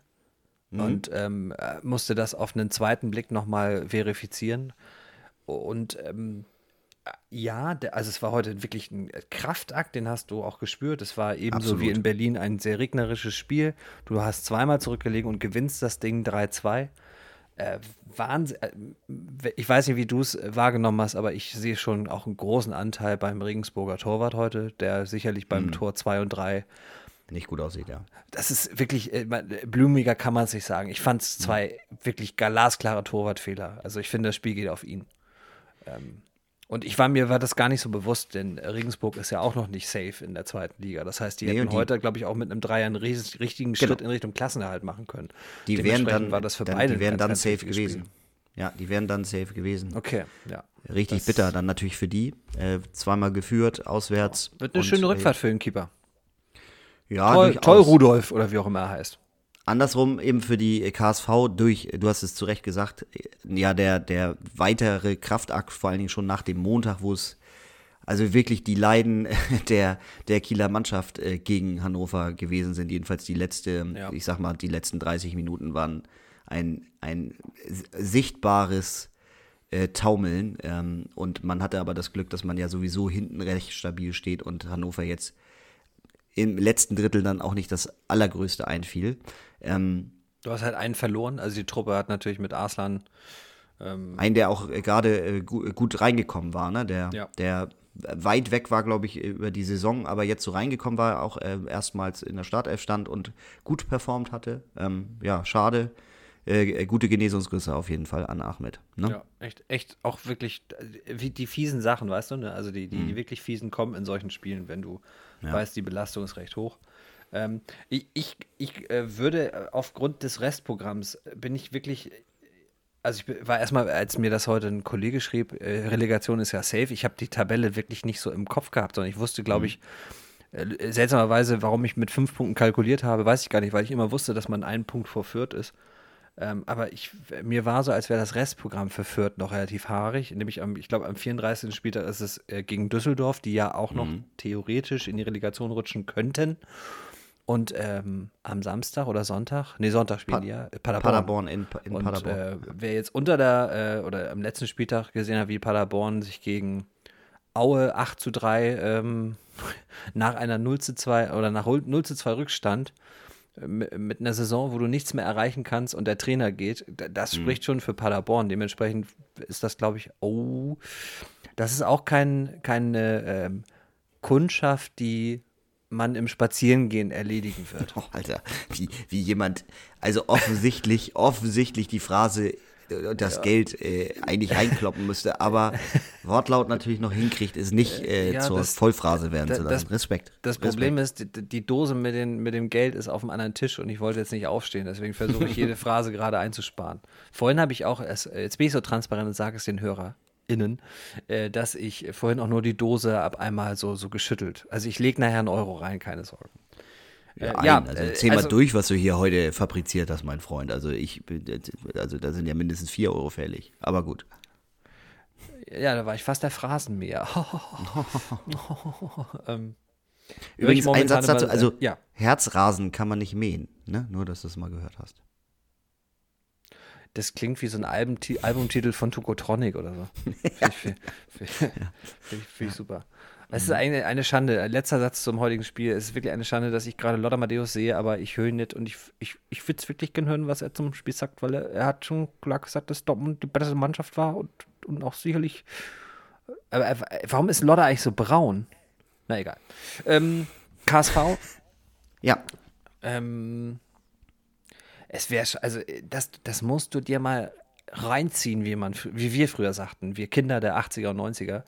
mhm. und ähm, äh, musste das auf einen zweiten Blick nochmal verifizieren. Und ähm, äh, ja, der, also es war heute wirklich ein Kraftakt, den hast du auch gespürt. Es war ebenso wie in Berlin ein sehr regnerisches Spiel. Du hast zweimal zurückgelegen und gewinnst das Ding 3-2. Äh, Wahnsinn. Äh, ich weiß nicht, wie du es wahrgenommen hast, aber ich sehe schon auch einen großen Anteil beim Regensburger Torwart heute, der sicherlich beim mhm. Tor 2 und 3 nicht gut aussieht, ja. Das ist wirklich, äh, blumiger kann man es nicht sagen. Ich fand es mhm. zwei mhm. wirklich glasklare Torwartfehler. Also ich finde, das Spiel geht auf ihn. Ähm, und ich war mir war das gar nicht so bewusst, denn Regensburg ist ja auch noch nicht safe in der zweiten Liga. Das heißt, die nee, hätten die, heute, glaube ich, auch mit einem Dreier einen richtigen genau. Schritt in Richtung Klassenerhalt machen können. Die wären dann, war das für dann, beide die wären dann safe gewesen. Ja, die wären dann safe gewesen. Okay, ja. Richtig das bitter dann natürlich für die. Äh, zweimal geführt, auswärts. Wird eine schöne Rückfahrt für den Keeper. Ja, toll, toll Rudolf oder wie auch immer er heißt. Andersrum eben für die KSV durch, du hast es zu Recht gesagt, ja, der, der weitere Kraftakt, vor allen Dingen schon nach dem Montag, wo es also wirklich die Leiden [LAUGHS] der, der Kieler Mannschaft äh, gegen Hannover gewesen sind. Jedenfalls die letzte, ja. ich sag mal, die letzten 30 Minuten waren ein, ein sichtbares äh, Taumeln. Ähm, und man hatte aber das Glück, dass man ja sowieso hinten recht stabil steht und Hannover jetzt im letzten Drittel dann auch nicht das Allergrößte einfiel. Ähm, du hast halt einen verloren, also die Truppe hat natürlich mit Arslan. Ähm, einen, der auch äh, gerade äh, gut, gut, reingekommen war, ne? der, ja. der weit weg war, glaube ich, über die Saison, aber jetzt so reingekommen war, auch äh, erstmals in der Startelf stand und gut performt hatte. Ähm, ja, schade. Äh, äh, gute Genesungsgrüße auf jeden Fall an Ahmed. Ne? Ja, echt, echt auch wirklich wie die fiesen Sachen, weißt du, ne? Also die, die, mhm. die wirklich fiesen kommen in solchen Spielen, wenn du ja. weißt, die Belastung ist recht hoch. Ähm, ich ich, ich äh, würde äh, aufgrund des Restprogramms äh, bin ich wirklich also ich war erstmal, als mir das heute ein Kollege schrieb, äh, Relegation ist ja safe, ich habe die Tabelle wirklich nicht so im Kopf gehabt, sondern ich wusste, glaube mhm. ich, äh, seltsamerweise, warum ich mit fünf Punkten kalkuliert habe, weiß ich gar nicht, weil ich immer wusste, dass man einen Punkt vor Fürth ist. Ähm, aber ich, mir war so, als wäre das Restprogramm für Fürth noch relativ haarig. Nämlich am, ich glaube, am 34. Spieltag ist es äh, gegen Düsseldorf, die ja auch noch mhm. theoretisch in die Relegation rutschen könnten. Und ähm, am Samstag oder Sonntag, nee, Sonntag spielen pa die ja, äh, Paderborn. Paderborn in, in und, Paderborn. Äh, wer jetzt unter der, äh, oder am letzten Spieltag gesehen hat, wie Paderborn sich gegen Aue 8 zu 3 ähm, [LAUGHS] nach einer 0 zu 2 oder nach 0 zu 2 Rückstand mit einer Saison, wo du nichts mehr erreichen kannst und der Trainer geht, das mhm. spricht schon für Paderborn. Dementsprechend ist das, glaube ich, oh, das ist auch kein, keine ähm, Kundschaft, die man im Spazierengehen erledigen wird. [LAUGHS] Oh, Alter, wie, wie jemand, also offensichtlich, [LAUGHS] offensichtlich die Phrase das ja. Geld äh, eigentlich reinkloppen müsste, aber Wortlaut natürlich noch hinkriegt, ist nicht äh, ja, zur das, Vollphrase werden zu lassen. Respekt. Das Respekt. Problem ist, die, die, Dose mit, den, mit dem Geld ist auf dem anderen Tisch und ich wollte jetzt nicht aufstehen, deswegen versuche ich jede [LAUGHS] Phrase gerade einzusparen. Vorhin habe ich auch, jetzt bin ich so transparent und sage es den Hörer, HörerInnen, äh, dass ich vorhin auch nur die Dose ab einmal so, so geschüttelt. Also ich lege nachher einen Euro rein, keine Sorgen. Ja, äh, ja also äh, zähl mal also, durch, was du hier heute fabriziert hast, mein Freund. Also ich, also da sind ja mindestens 4 Euro fällig. Aber gut. Ja, da war ich fast der Phrasenmäher. [LAUGHS] ähm, Übrigens ein Satz dazu, also ja. Herzrasen kann man nicht mähen, ne? Nur, dass du es mal gehört hast. Das klingt wie so ein Albumti Albumtitel von Tukotronic oder so. [LAUGHS] Finde ich, find, find, find ich super. Es ist eine, eine Schande. Letzter Satz zum heutigen Spiel. Es ist wirklich eine Schande, dass ich gerade Lothar Matthäus sehe, aber ich höre ihn nicht und ich, ich, ich würde es wirklich gerne hören, was er zum Spiel sagt, weil er, er hat schon klar gesagt, dass Dortmund die bessere Mannschaft war und, und auch sicherlich. Aber warum ist Lothar eigentlich so braun? Na egal. Ähm, KSV. [LAUGHS] Ja. Ähm, es wäre, also das, das musst du dir mal reinziehen, wie man, wie wir früher sagten, wir Kinder der 80er und 90er,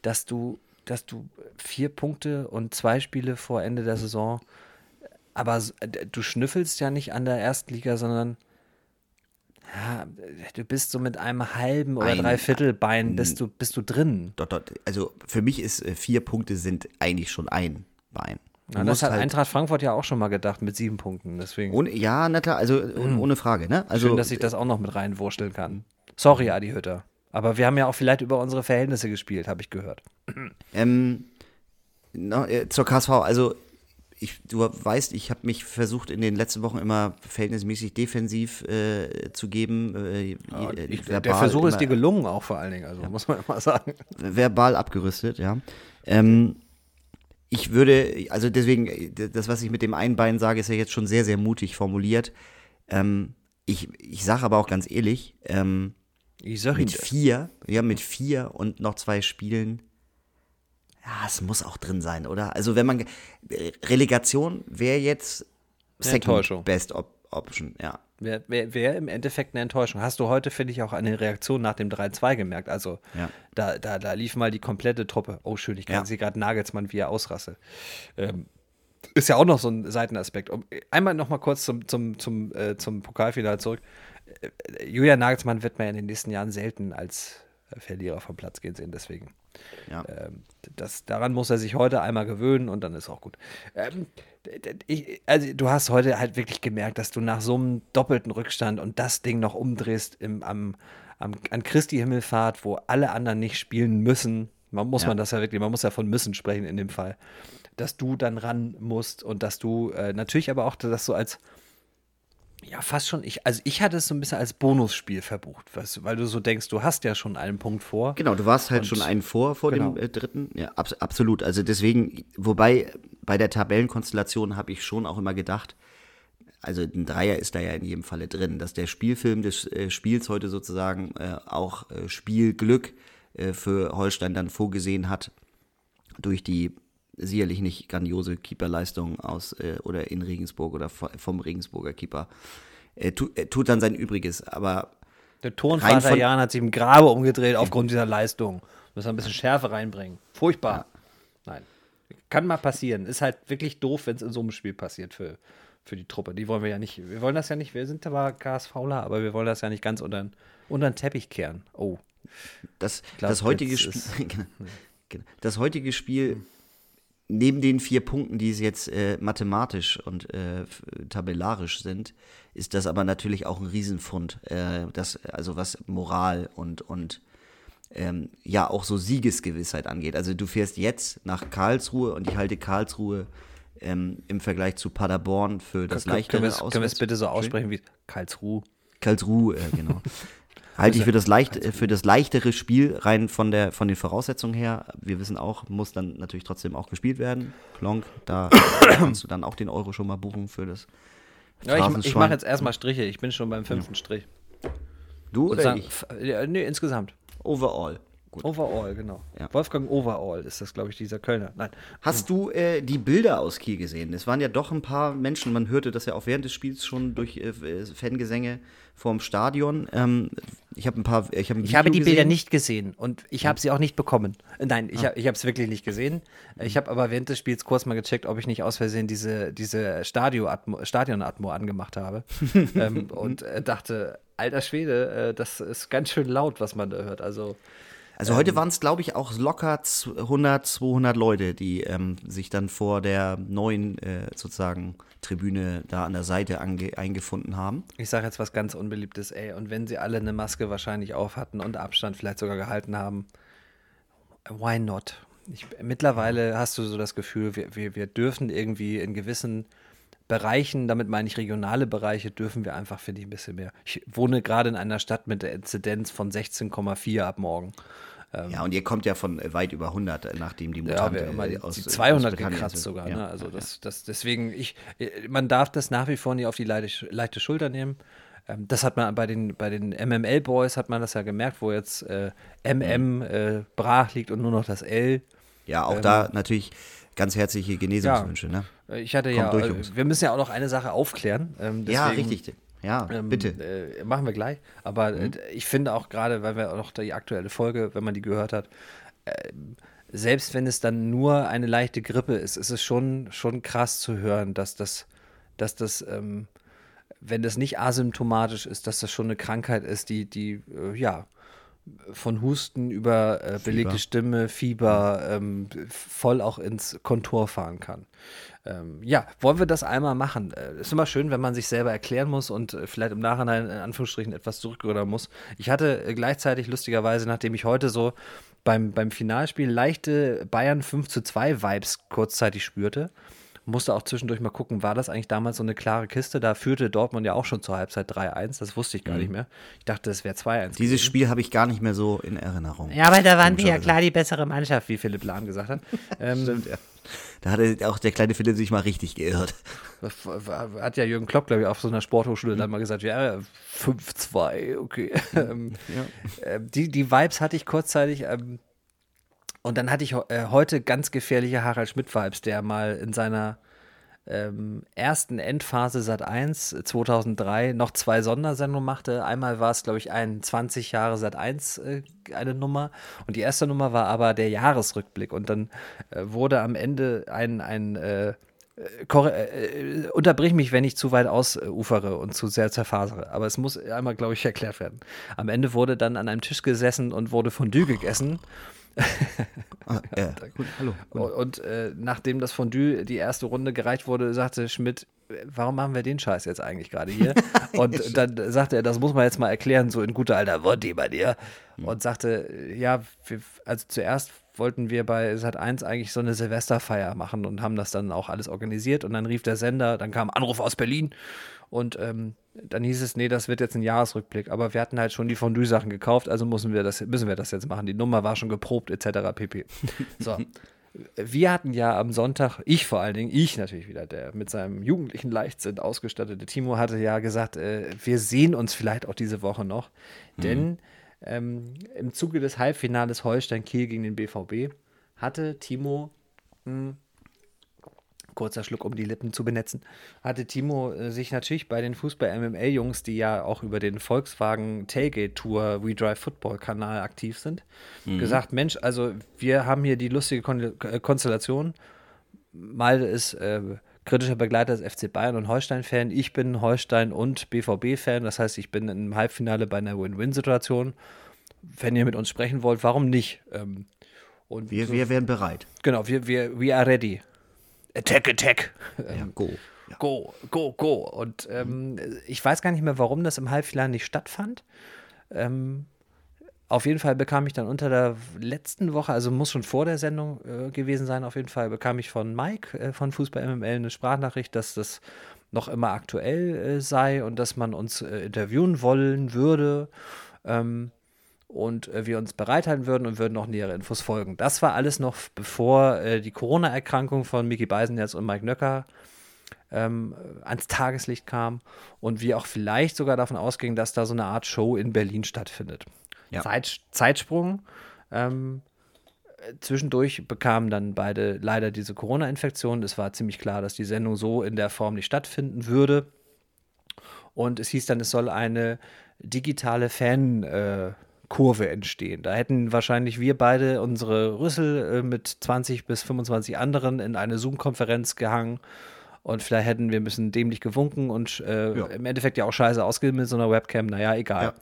dass du dass du vier Punkte und zwei Spiele vor Ende der Saison, aber du schnüffelst ja nicht an der Erstliga, sondern ja, du bist so mit einem halben oder ein, Dreiviertelbein bist du, bist du drin. Dort, dort, also für mich ist äh, vier Punkte sind eigentlich schon ein Bein. Ja, das hat halt Eintracht Frankfurt ja auch schon mal gedacht mit sieben Punkten. Deswegen. Ohne, ja, na klar, also mhm. ohne Frage. Ne? Also, Schön, dass ich das auch noch mit reinwurschteln kann. Sorry, Adi Hütter. Aber wir haben ja auch vielleicht über unsere Verhältnisse gespielt, habe ich gehört. Ähm, no, äh, zur KSV, also ich, du weißt, ich habe mich versucht in den letzten Wochen immer verhältnismäßig defensiv äh, zu geben. Äh, ja, ich, der Versuch ist dir gelungen auch vor allen Dingen, also ja. muss man immer sagen. Verbal abgerüstet, ja. Ähm, ich würde, also deswegen, das, was ich mit dem einen Bein sage, ist ja jetzt schon sehr, sehr mutig formuliert. Ähm, ich ich sage aber auch ganz ehrlich, ähm, ich sag mit vier, ja, mit vier und noch zwei Spielen. Ja, es muss auch drin sein, oder? Also wenn man Relegation wäre jetzt Second Best Op Option, ja. Wäre wär, wär im Endeffekt eine Enttäuschung. Hast du heute, finde ich, auch eine Reaktion nach dem 3-2 gemerkt. Also ja. da, da, da lief mal die komplette Truppe. Oh, schön, ich kann ja. sie gerade Nagelsmann, wie er ausrasse. Ähm, ist ja auch noch so ein Seitenaspekt. Um, einmal noch mal kurz zum, zum, zum, äh, zum Pokalfinale zurück. Äh, Julian Nagelsmann wird man in den nächsten Jahren selten als Verlierer vom Platz gehen sehen, deswegen. Ja. Ähm, das, daran muss er sich heute einmal gewöhnen und dann ist auch gut. Ähm, ich, also du hast heute halt wirklich gemerkt, dass du nach so einem doppelten Rückstand und das Ding noch umdrehst im, am, am, an Christi Himmelfahrt, wo alle anderen nicht spielen müssen. Man muss ja. man das ja wirklich, man muss ja von müssen sprechen in dem Fall, dass du dann ran musst und dass du äh, natürlich aber auch das so als ja, fast schon. Ich, also ich hatte es so ein bisschen als Bonusspiel verbucht, weißt weil du so denkst, du hast ja schon einen Punkt vor. Genau, du warst halt schon einen vor vor genau. dem äh, dritten. Ja, ab, absolut. Also deswegen, wobei bei der Tabellenkonstellation habe ich schon auch immer gedacht, also ein Dreier ist da ja in jedem Falle drin, dass der Spielfilm des äh, Spiels heute sozusagen äh, auch äh, Spielglück äh, für Holstein dann vorgesehen hat durch die sicherlich nicht grandiose Keeperleistung aus äh, oder in Regensburg oder vom Regensburger Keeper. Er, tu, er tut dann sein Übriges, aber. Der Turnvater Jan hat sich im Grabe umgedreht aufgrund dieser Leistung. [LAUGHS] Muss ein bisschen Schärfe reinbringen. Furchtbar. Ja. Nein. Kann mal passieren. Ist halt wirklich doof, wenn es in so einem Spiel passiert für, für die Truppe. Die wollen wir ja nicht. Wir wollen das ja nicht. Wir sind aber KSVler, aber wir wollen das ja nicht ganz unter, unter den Teppich kehren. Oh. Das, glaub, das heutige Spiel. [LAUGHS] Genau. das heutige Spiel neben den vier Punkten, die es jetzt äh, mathematisch und äh, tabellarisch sind, ist das aber natürlich auch ein Riesenfund, äh, das, also was Moral und, und ähm, ja auch so Siegesgewissheit angeht. Also du fährst jetzt nach Karlsruhe und ich halte Karlsruhe ähm, im Vergleich zu Paderborn für das leichtere Können wir es bitte so aussprechen wie Karlsruhe? Karlsruhe, äh, genau. [LAUGHS] halte ich für das, leicht, für das leichtere Spiel rein von, der, von den Voraussetzungen her. Wir wissen auch, muss dann natürlich trotzdem auch gespielt werden. Klonk, da [COUGHS] kannst du dann auch den Euro schon mal buchen für das. Ja, ich, ich mache jetzt erstmal Striche. Ich bin schon beim fünften. Strich. Du oder ich? Ja, nee, insgesamt. Overall. Gut. Overall, genau. Ja. Wolfgang Overall ist das, glaube ich, dieser Kölner. Nein. Hast du äh, die Bilder aus Kiel gesehen? Es waren ja doch ein paar Menschen, man hörte das ja auch während des Spiels schon durch äh, Fangesänge vorm Stadion. Ähm, ich habe ein paar. Ich, hab ich habe die gesehen. Bilder nicht gesehen und ich habe sie auch nicht bekommen. Nein, ich, ah. ich habe es wirklich nicht gesehen. Ich habe aber während des Spiels kurz mal gecheckt, ob ich nicht aus Versehen diese, diese Stadion-Atmo Stadion angemacht habe [LAUGHS] ähm, und äh, dachte, alter Schwede, äh, das ist ganz schön laut, was man da hört. Also Also heute waren es, glaube ich, auch locker 100, 200 Leute, die ähm, sich dann vor der neuen äh, sozusagen Tribüne da an der Seite eingefunden haben. Ich sage jetzt was ganz Unbeliebtes, ey. Und wenn sie alle eine Maske wahrscheinlich auf hatten und Abstand vielleicht sogar gehalten haben, why not? Ich, mittlerweile hast du so das Gefühl, wir, wir, wir dürfen irgendwie in gewissen Bereichen, damit meine ich regionale Bereiche, dürfen wir einfach, finde ich, ein bisschen mehr. Ich wohne gerade in einer Stadt mit der Inzidenz von 16,4 ab morgen. Ähm, ja, und ihr kommt ja von weit über 100, nachdem die Mutante ja, wir, aus, die 200 aus gekratzt sogar. Ja. Ne? Also das, das, deswegen, ich, man darf das nach wie vor nicht auf die leichte, leichte Schulter nehmen. Ähm, das hat man bei den, bei den MML-Boys, hat man das ja gemerkt, wo jetzt äh, MM äh, brach liegt und nur noch das L. Ja, auch ähm, da natürlich ganz herzliche Genesungswünsche. Ja. Ne? Ich hatte Kommt ja, durch, wir müssen ja auch noch eine Sache aufklären. Ähm, deswegen, ja, richtig. Ja, ähm, bitte. Äh, machen wir gleich. Aber mhm. äh, ich finde auch gerade, weil wir auch noch die aktuelle Folge, wenn man die gehört hat, äh, selbst wenn es dann nur eine leichte Grippe ist, ist es schon, schon krass zu hören, dass das, dass das, ähm, wenn das nicht asymptomatisch ist, dass das schon eine Krankheit ist, die, die, äh, ja, von Husten über äh, belegte Stimme, Fieber ähm, voll auch ins Kontor fahren kann. Ähm, ja, wollen wir das einmal machen? Äh, ist immer schön, wenn man sich selber erklären muss und äh, vielleicht im Nachhinein in Anführungsstrichen etwas zurückrudern muss. Ich hatte äh, gleichzeitig lustigerweise, nachdem ich heute so beim, beim Finalspiel leichte Bayern 5 zu 2 Vibes kurzzeitig spürte, musste auch zwischendurch mal gucken, war das eigentlich damals so eine klare Kiste? Da führte Dortmund ja auch schon zur Halbzeit 3-1. Das wusste ich gar mhm. nicht mehr. Ich dachte, es wäre 2-1. Dieses gewesen. Spiel habe ich gar nicht mehr so in Erinnerung. Ja, aber da waren wir ja klar die bessere Mannschaft, wie Philipp Lahm gesagt hat. [LAUGHS] ähm, Stimmt, ja. Da hatte auch der kleine Philipp sich mal richtig geirrt. Hat ja Jürgen Klopp, glaube ich, auf so einer Sporthochschule mhm. dann mal gesagt, ja, 5-2, okay. Ähm, ja. äh, die, die Vibes hatte ich kurzzeitig. Ähm, und dann hatte ich äh, heute ganz gefährliche Harald Schmidt-Vibes, der mal in seiner ähm, ersten Endphase Sat 1 2003 noch zwei Sondersendungen machte. Einmal war es, glaube ich, ein 20 Jahre Sat 1 äh, eine Nummer und die erste Nummer war aber der Jahresrückblick und dann äh, wurde am Ende ein, ein äh, äh, äh unterbrich mich, wenn ich zu weit ausufere und zu sehr zerfasere. Aber es muss einmal, glaube ich, erklärt werden. Am Ende wurde dann an einem Tisch gesessen und wurde Fondue gegessen ah, ja. [LAUGHS] Gut, hallo. Gut. Und äh, nachdem das Fondue die erste Runde gereicht wurde, sagte Schmidt, warum machen wir den Scheiß jetzt eigentlich gerade hier? [LAUGHS] Und dann sagte er, das muss man jetzt mal erklären, so in guter alter Worte bei dir. Hm. Und sagte, ja, wir, also zuerst wollten wir bei Sat 1 eigentlich so eine Silvesterfeier machen und haben das dann auch alles organisiert. Und dann rief der Sender, dann kam Anruf aus Berlin und ähm, dann hieß es, nee, das wird jetzt ein Jahresrückblick. Aber wir hatten halt schon die Fondue-Sachen gekauft, also müssen wir, das, müssen wir das jetzt machen. Die Nummer war schon geprobt, etc. pp. [LAUGHS] So. wir hatten ja am Sonntag, ich vor allen Dingen, ich natürlich wieder, der mit seinem jugendlichen Leichtsinn ausgestattete Timo, hatte ja gesagt, äh, wir sehen uns vielleicht auch diese Woche noch. Mhm. Denn ähm, im Zuge des Halbfinales Holstein Kiel gegen den BVB hatte Timo mh, hm, kurzer Schluck, um die Lippen zu benetzen, hatte Timo äh, sich natürlich bei den Fußball-MML-Jungs, die ja auch über den Volkswagen Tailgate Tour We Drive Football Kanal aktiv sind, mhm. gesagt: Mensch, also wir haben hier die lustige Kon äh, Konstellation. Malde ist äh, kritischer Begleiter des FC Bayern und Holstein-Fan. Ich bin Holstein- und BVB-Fan. Das heißt, ich bin im Halbfinale bei einer Win-Win-Situation. Wenn ihr mit uns sprechen wollt, warum nicht? Ähm, und wir, so, wir wären bereit. Genau, wir, wir we are ready. Attack, Attack. Ja, ähm, go. Ja. Go, go, go. Und ähm, ich weiß gar nicht mehr, warum das im Halbfinale nicht stattfand. Ähm, auf jeden Fall bekam ich dann unter der letzten Woche, also muss schon vor der Sendung äh, gewesen sein, auf jeden Fall bekam ich von Mike äh, von Fußball MML eine Sprachnachricht, dass das noch immer aktuell äh, sei und dass man uns äh, interviewen wollen würde. Ähm, und äh, wir uns bereithalten würden und würden noch nähere Infos folgen. Das war alles noch bevor äh, die Corona-Erkrankung von Mickey Beisenherz und Mike Nöcker ähm, ans Tageslicht kam und wir auch vielleicht sogar davon ausgingen, dass da so eine Art Show in Berlin stattfindet. Ja. Zeit, Zeitsprung. Ähm, zwischendurch bekamen dann beide leider diese Corona-Infektion. Es war ziemlich klar, dass die Sendung so in der Form nicht stattfinden würde. Und es hieß dann, es soll eine digitale Fan- äh, Kurve entstehen. Da hätten wahrscheinlich wir beide unsere Rüssel äh, mit 20 bis 25 anderen in eine Zoom-Konferenz gehangen und vielleicht hätten wir ein bisschen dämlich gewunken und äh, ja. im Endeffekt ja auch scheiße ausgehen mit so einer Webcam. Naja, egal. Ja.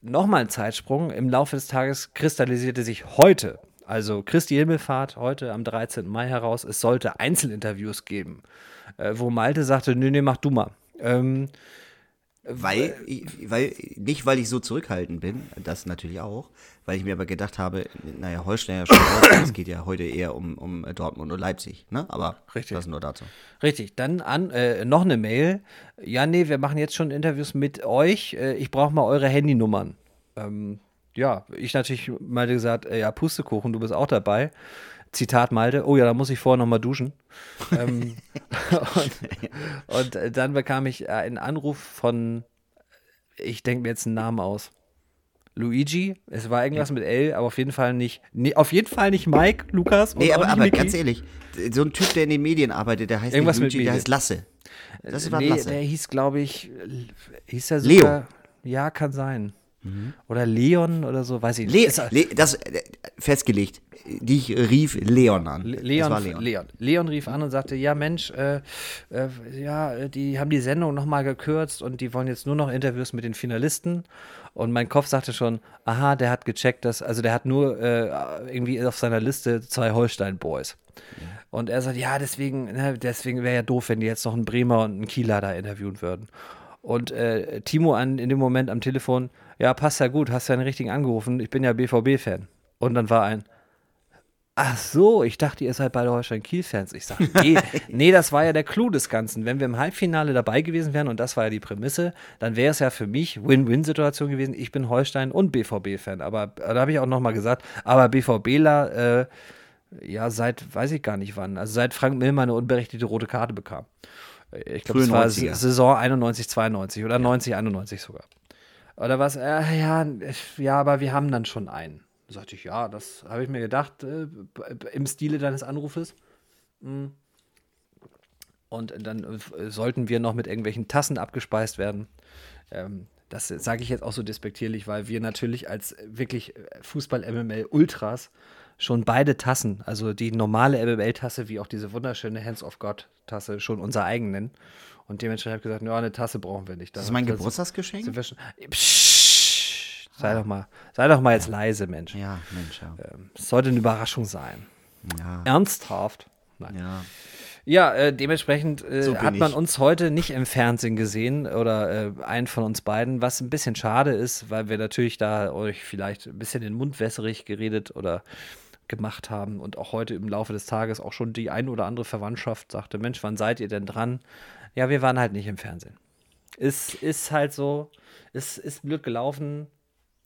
nochmal ein Zeitsprung. Im Laufe des Tages kristallisierte sich heute, also Christi Himmelfahrt, heute am 13. Mai heraus, es sollte Einzelinterviews geben, äh, wo Malte sagte, nee, nee, mach du mal. Ähm, weil, weil, nicht weil ich so zurückhaltend bin, das natürlich auch, weil ich mir aber gedacht habe, naja, Holstein ja schon raus, es geht ja heute eher um, um Dortmund und Leipzig, ne? Aber Richtig. das nur dazu. Richtig, dann an, äh, noch eine Mail. Ja, nee, wir machen jetzt schon Interviews mit euch. Äh, ich brauche mal eure Handynummern. Ähm, ja, ich natürlich mal gesagt, äh, ja, Pustekuchen, du bist auch dabei. Zitat Malte, oh ja, da muss ich vorher nochmal duschen. ähm, [LAUGHS] und, und äh, dann bekam ich äh, einen Anruf von, ich denke mir jetzt einen Namen aus. Luigi, es war irgendwas mit L, aber auf jeden Fall nicht, nee, auf jeden Fall nicht Mike, Lukas. Nee, aber, aber ganz ehrlich, so ein Typ, der in den Medien arbeitet, der heißt Irgendwas nicht mit Luigi, der Medien. heißt Lasse. Das war nee, Lasse. der hieß, glaube ich, hieß er Leo. Sogar, ja, kann sein. Oder Leon oder so, weiß ich nicht. Le Ist Le das äh, festgelegt. Dich rief Leon an. Le- Leon, war Leon. Leon. Leon. rief an und sagte, ja Mensch, äh, äh, ja, die haben die Sendung nochmal gekürzt und die wollen jetzt nur noch Interviews mit den Finalisten. Und mein Kopf sagte schon, aha, der hat gecheckt, dass, also der hat nur äh, irgendwie auf seiner Liste zwei Holstein-Boys. Und er sagt, ja, deswegen, ne, deswegen wäre ja doof, wenn die jetzt noch einen Bremer und einen Kieler da interviewen würden. Und äh, Timo an, in dem Moment am Telefon, ja, passt ja gut, hast ja den richtigen angerufen, ich bin ja BVB-Fan. Und dann war ein, Ach so, ich dachte, ihr seid beide Holstein-Kiel-Fans. Ich sage, [LAUGHS] nee, nee, das war ja der Clou des Ganzen. Wenn wir im Halbfinale dabei gewesen wären, und das war ja die Prämisse, dann wäre es ja für mich Win-Win-Situation gewesen. Ich bin Holstein- und BVB-Fan. Aber da habe ich auch nochmal gesagt, aber BVBler, äh, ja, seit, weiß ich gar nicht wann, also seit Frank Millmann eine unberechtigte rote Karte bekam. Äh, Ich glaube, es war 90er. Saison 91, 92 oder 90, 91 sogar. Oder was? Äh, ja, ja, aber wir haben dann schon einen. Da sagte ich, ja, das habe ich mir gedacht, äh, im Stile deines Anrufes. Mm. Und dann äh, sollten wir noch mit irgendwelchen Tassen abgespeist werden. Ähm, das sage ich jetzt auch so despektierlich, weil wir natürlich als wirklich Fußball-MML-Ultras schon beide Tassen, also die normale MML-Tasse wie auch diese wunderschöne Hands of God-Tasse, schon unser eigen nennen. Und dementsprechend habe ich gesagt, ja, eine Tasse brauchen wir nicht. Das ist mein Geburtstagsgeschenk? sind wir schon. Psst, sei doch mal, sei doch mal jetzt leise, Mensch. Ja, Mensch, ja. Ähm, Es sollte eine Überraschung sein. Ja, Ernsthaft. Nein. ja. Ja, äh, dementsprechend äh, So hat man ich. uns heute nicht im Fernsehen gesehen oder äh, einen von uns beiden, was ein bisschen schade ist, weil wir natürlich da euch vielleicht ein bisschen den Mund wässrig geredet oder gemacht haben und auch heute im Laufe des Tages auch schon die ein oder andere Verwandtschaft sagte, Mensch, wann seid ihr denn dran? Ja, wir waren halt nicht im Fernsehen. Ist, ist halt so, ist, ist blöd gelaufen.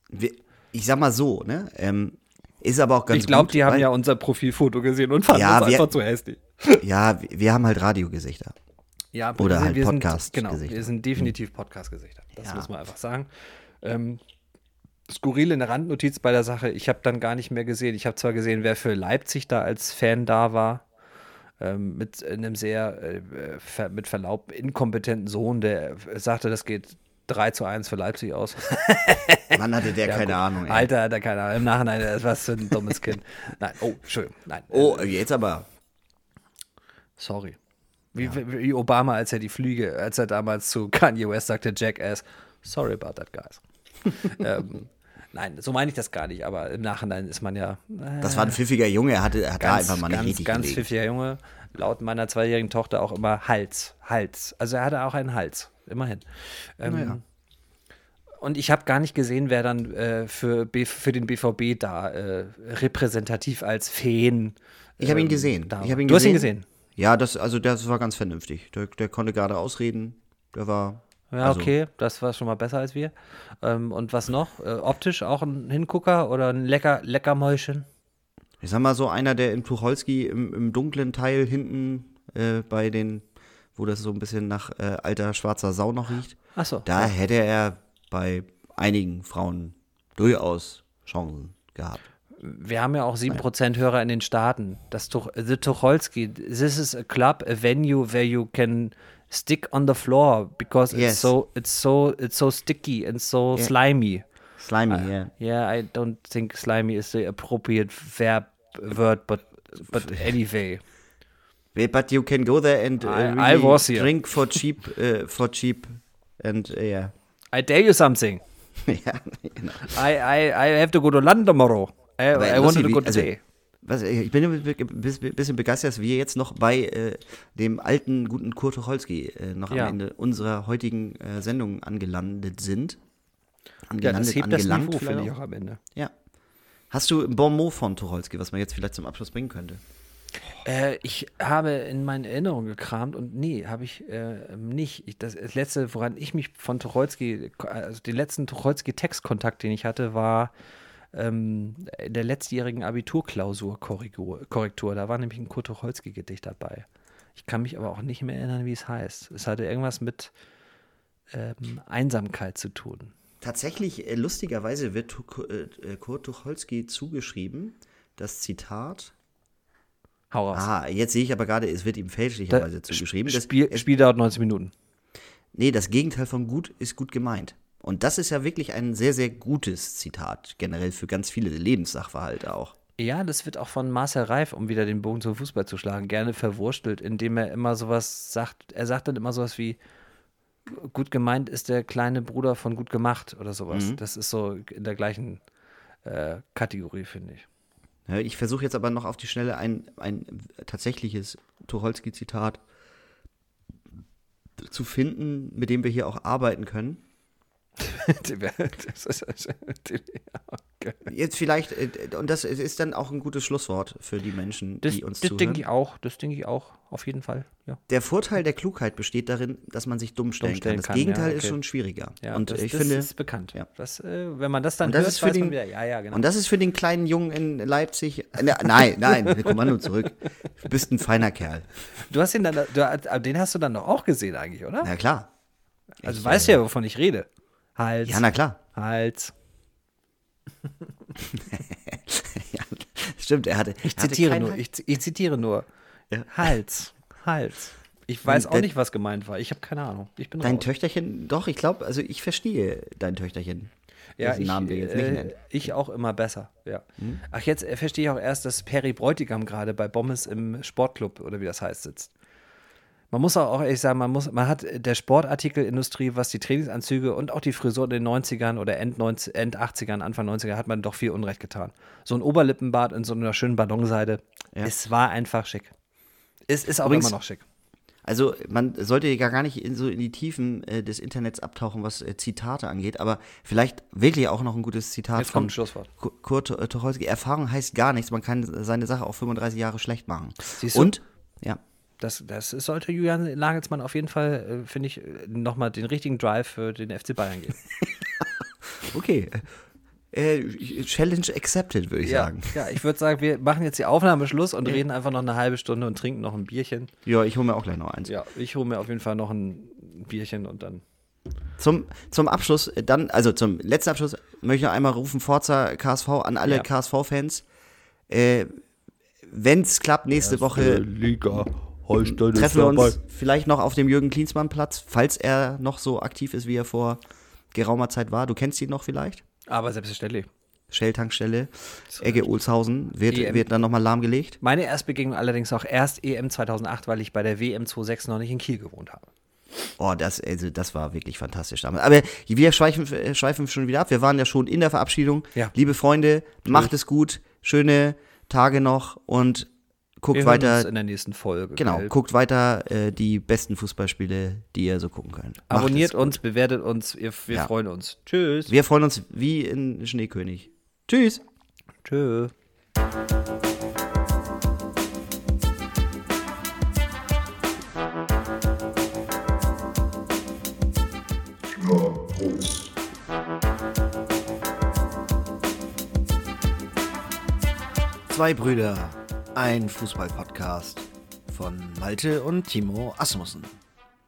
Wir, ich sag mal so, ne? Ähm, ist aber auch ganz ich glaube, die haben ja unser Profilfoto gesehen und fanden Ja, uns wir- einfach zu hässlich. Ja, wir wir haben halt Radiogesichter. Ja, Oder halt Podcast-Gesichter. Genau, wir sind definitiv Podcast-Gesichter. Das Ja. muss man einfach sagen. Ähm, skurrile eine Randnotiz bei der Sache. Ich habe dann gar nicht mehr gesehen. Ich habe zwar gesehen, wer für Leipzig da als Fan da war. Ähm, mit einem sehr, äh, ver mit Verlaub, inkompetenten Sohn, der äh, sagte, das geht 3 zu 1 für Leipzig aus. [LAUGHS] Wann hatte der keine gut. Ahnung, ey. Alter, hat er keine Ahnung. Im Nachhinein, das war so ein dummes Kind. [LAUGHS] Nein, oh, Entschuldigung. Nein. Oh, äh, jetzt aber. Sorry. Wie, wie wie Obama, als er die Flüge, als er damals zu Kanye West sagte, Jackass, sorry about that, guys. [LAUGHS] ähm, nein, so meine ich das gar nicht, aber im Nachhinein ist man ja äh, Das war ein pfiffiger Junge, er hatte, hat da ganz, einfach mal nicht ganz, richtig ganz pfiffiger Junge. Laut meiner zweijährigen Tochter auch immer Hals, Hals. Also er hatte auch einen Hals, immerhin. Ähm, Naja. Und ich habe gar nicht gesehen, wer dann äh, für, B, für den BVB da äh, repräsentativ als Fan. Ich habe ihn ähm, gesehen. da Ich hab ihn du gesehen. hast ihn gesehen. Ja, das, also das war ganz vernünftig. Der, der konnte gerade ausreden. Der war. Ja, also, okay, das war schon mal besser als wir. Ähm, und was noch? Äh, optisch auch ein Hingucker oder ein lecker, lecker Mäuschen? Ich sag mal so, einer, der in Tucholsky im, im dunklen Teil hinten äh, bei den, wo das so ein bisschen nach äh, alter schwarzer Sau noch riecht, Achso. da hätte er bei einigen Frauen durchaus Chancen gehabt. Wir haben ja auch 7% Hörer in den Staaten. Das Tuch, The Tucholsky, this is a club, a venue where you can stick on the floor because it's so it's so it's so sticky and so slimy. Slimy, Ah. ja. Yeah, I don't think slimy is the appropriate verb word, but but anyway. But you can go there and uh, I- really I drink for cheap, uh, for cheap and uh, yeah. I tell you something. [LAUGHS] ja, genau. I, I, I have to go to London tomorrow. I, I want to go today. Also, was, ich bin ein bisschen begeistert, dass wir jetzt noch bei äh, dem alten, guten Kurt Tucholsky äh, noch ja. am Ende unserer heutigen äh, Sendung angelandet sind. Angelandet, ja, das hebt angelangt das Niveau, finde ich auch am Ende. Ja. Hast du ein Bon mot von Tucholsky, was man jetzt vielleicht zum Abschluss bringen könnte? Äh, ich habe in meinen Erinnerungen gekramt und nee, habe ich äh, nicht. Ich, das, das, letzte, woran ich mich von Tucholsky, also den letzten Tucholsky-Textkontakt, den ich hatte, war ähm, in der letztjährigen Abiturklausur-Korrektur. Da war nämlich ein Kurt Tucholsky-Gedicht dabei. Ich kann mich aber auch nicht mehr erinnern, wie es heißt. Es hatte irgendwas mit ähm, Einsamkeit zu tun. Tatsächlich, äh, lustigerweise wird äh, Kurt Tucholsky zugeschrieben, das Zitat. Hau raus. Ah, jetzt sehe ich aber gerade, es wird ihm fälschlicherweise zugeschrieben. Das Spiel, Spiel dauert 90 Minuten. Nee, das Gegenteil von gut ist gut gemeint. Und das ist ja wirklich ein sehr, sehr gutes Zitat, generell für ganz viele Lebenssachverhalte auch. Ja, das wird auch von Marcel Reif, um wieder den Bogen zum Fußball zu schlagen, gerne verwurstelt, indem er immer sowas sagt. Er sagt dann immer sowas wie, gut gemeint ist der kleine Bruder von gut gemacht oder sowas. Mhm. Das ist so in der gleichen äh, Kategorie, finde ich. Ja, ich versuche jetzt aber noch auf die Schnelle ein, ein tatsächliches Tucholsky-Zitat zu finden, mit dem wir hier auch arbeiten können. Jetzt vielleicht, äh, und das ist dann auch ein gutes Schlusswort für die Menschen, das, die uns das zuhören. Das denke ich auch, das denke ich auch, auf jeden Fall. Ja. Der Vorteil der Klugheit besteht darin, dass man sich dumm stellen, dumm stellen kann. Das kann, Gegenteil ja, okay. ist schon schwieriger. Ja, und das, ich das finde, ist bekannt. Ja. Das, äh, wenn man das dann und das hört, ist für den, wieder, ja, ja, genau. Und das ist für den kleinen Jungen in Leipzig, äh, ne, nein, nein, Kommando zurück. Du bist ein feiner Kerl. Du hast ihn dann, du, den hast du dann doch auch gesehen eigentlich, oder? Na klar. Also ich, weißt äh, ja, wovon ich rede. Hals. Ja, na klar. Hals. [LAUGHS] ja, stimmt, er hatte. Ich zitiere hatte nur. Ich, ich, zitiere nur. Ja. Hals. Hals. Ich weiß auch nicht, was gemeint war. Ich habe keine Ahnung. Ich bin dein raus. Töchterchen, doch, ich glaube, also ich verstehe dein Töchterchen. Ja, ich, Namen wir jetzt nicht äh, nennen. ich auch immer besser, ja. Hm? Ach, jetzt äh, verstehe ich auch erst, dass Perry Bräutigam gerade bei Bommes im Sportclub oder wie das heißt sitzt man muss auch ehrlich sagen, man, muss, man hat der Sportartikelindustrie, was die Trainingsanzüge und auch die Frisur in den 90ern oder End, 90, End 80ern, Anfang 90er hat man doch viel Unrecht getan. So ein Oberlippenbart in so einer schönen Ballonseide, ja. es war einfach schick. Es ist auch Übrigens, immer noch schick. Also man sollte ja gar nicht in so in die Tiefen äh, des Internets abtauchen, was äh, Zitate angeht, aber vielleicht wirklich auch noch ein gutes Zitat Jetzt von Schlusswort. Kurt Tucholsky. Erfahrung heißt gar nichts, man kann seine Sache auch 35 Jahre schlecht machen. Siehst du? Und ja. Das, das sollte Julian Nagelsmann auf jeden Fall, äh, finde ich, äh, nochmal den richtigen Drive für den FC Bayern geben. [LAUGHS] okay. Äh, Challenge accepted, würde ich ja, sagen. Ja, ich würde sagen, wir machen jetzt die Aufnahme Schluss und reden einfach noch eine halbe Stunde und trinken noch ein Bierchen. Ja, ich hole mir auch gleich noch eins. Ja, ich hole mir auf jeden Fall noch ein Bierchen und dann. Zum, zum Abschluss, äh, dann, also zum letzten Abschluss, möchte ich noch einmal rufen: Forza KSV an alle ja. KSV-Fans. Äh, Wenn es klappt, nächste Erste Woche. Liga. Holstein treffen wir uns vielleicht noch auf dem Jürgen Klinsmann Platz, falls er noch so aktiv ist, wie er vor geraumer Zeit war. Du kennst ihn noch vielleicht? Aber selbstverständlich. Shell-Tankstelle, Egge Olshausen, wird, EM. wird dann nochmal lahmgelegt. Meine Erstbegegnung allerdings auch erst EM 2008, weil ich bei der WM 26 noch nicht in Kiel gewohnt habe. Oh, das, also das war wirklich fantastisch damals. Aber wir schweifen, schweifen schon wieder ab. Wir waren ja schon in der Verabschiedung. Ja. Liebe Freunde, macht es gut. Schöne Tage noch und guckt Wir weiter. in der nächsten Folge. Genau, gell? guckt weiter äh, die besten Fußballspiele, die ihr so gucken könnt. Macht Abonniert uns, bewertet uns, wir, wir ja. freuen uns. Tschüss. Wir freuen uns wie in Schneekönig. Tschüss. Tschö. Zwei Brüder ein Fußball-Podcast von Malte und Timo Asmussen.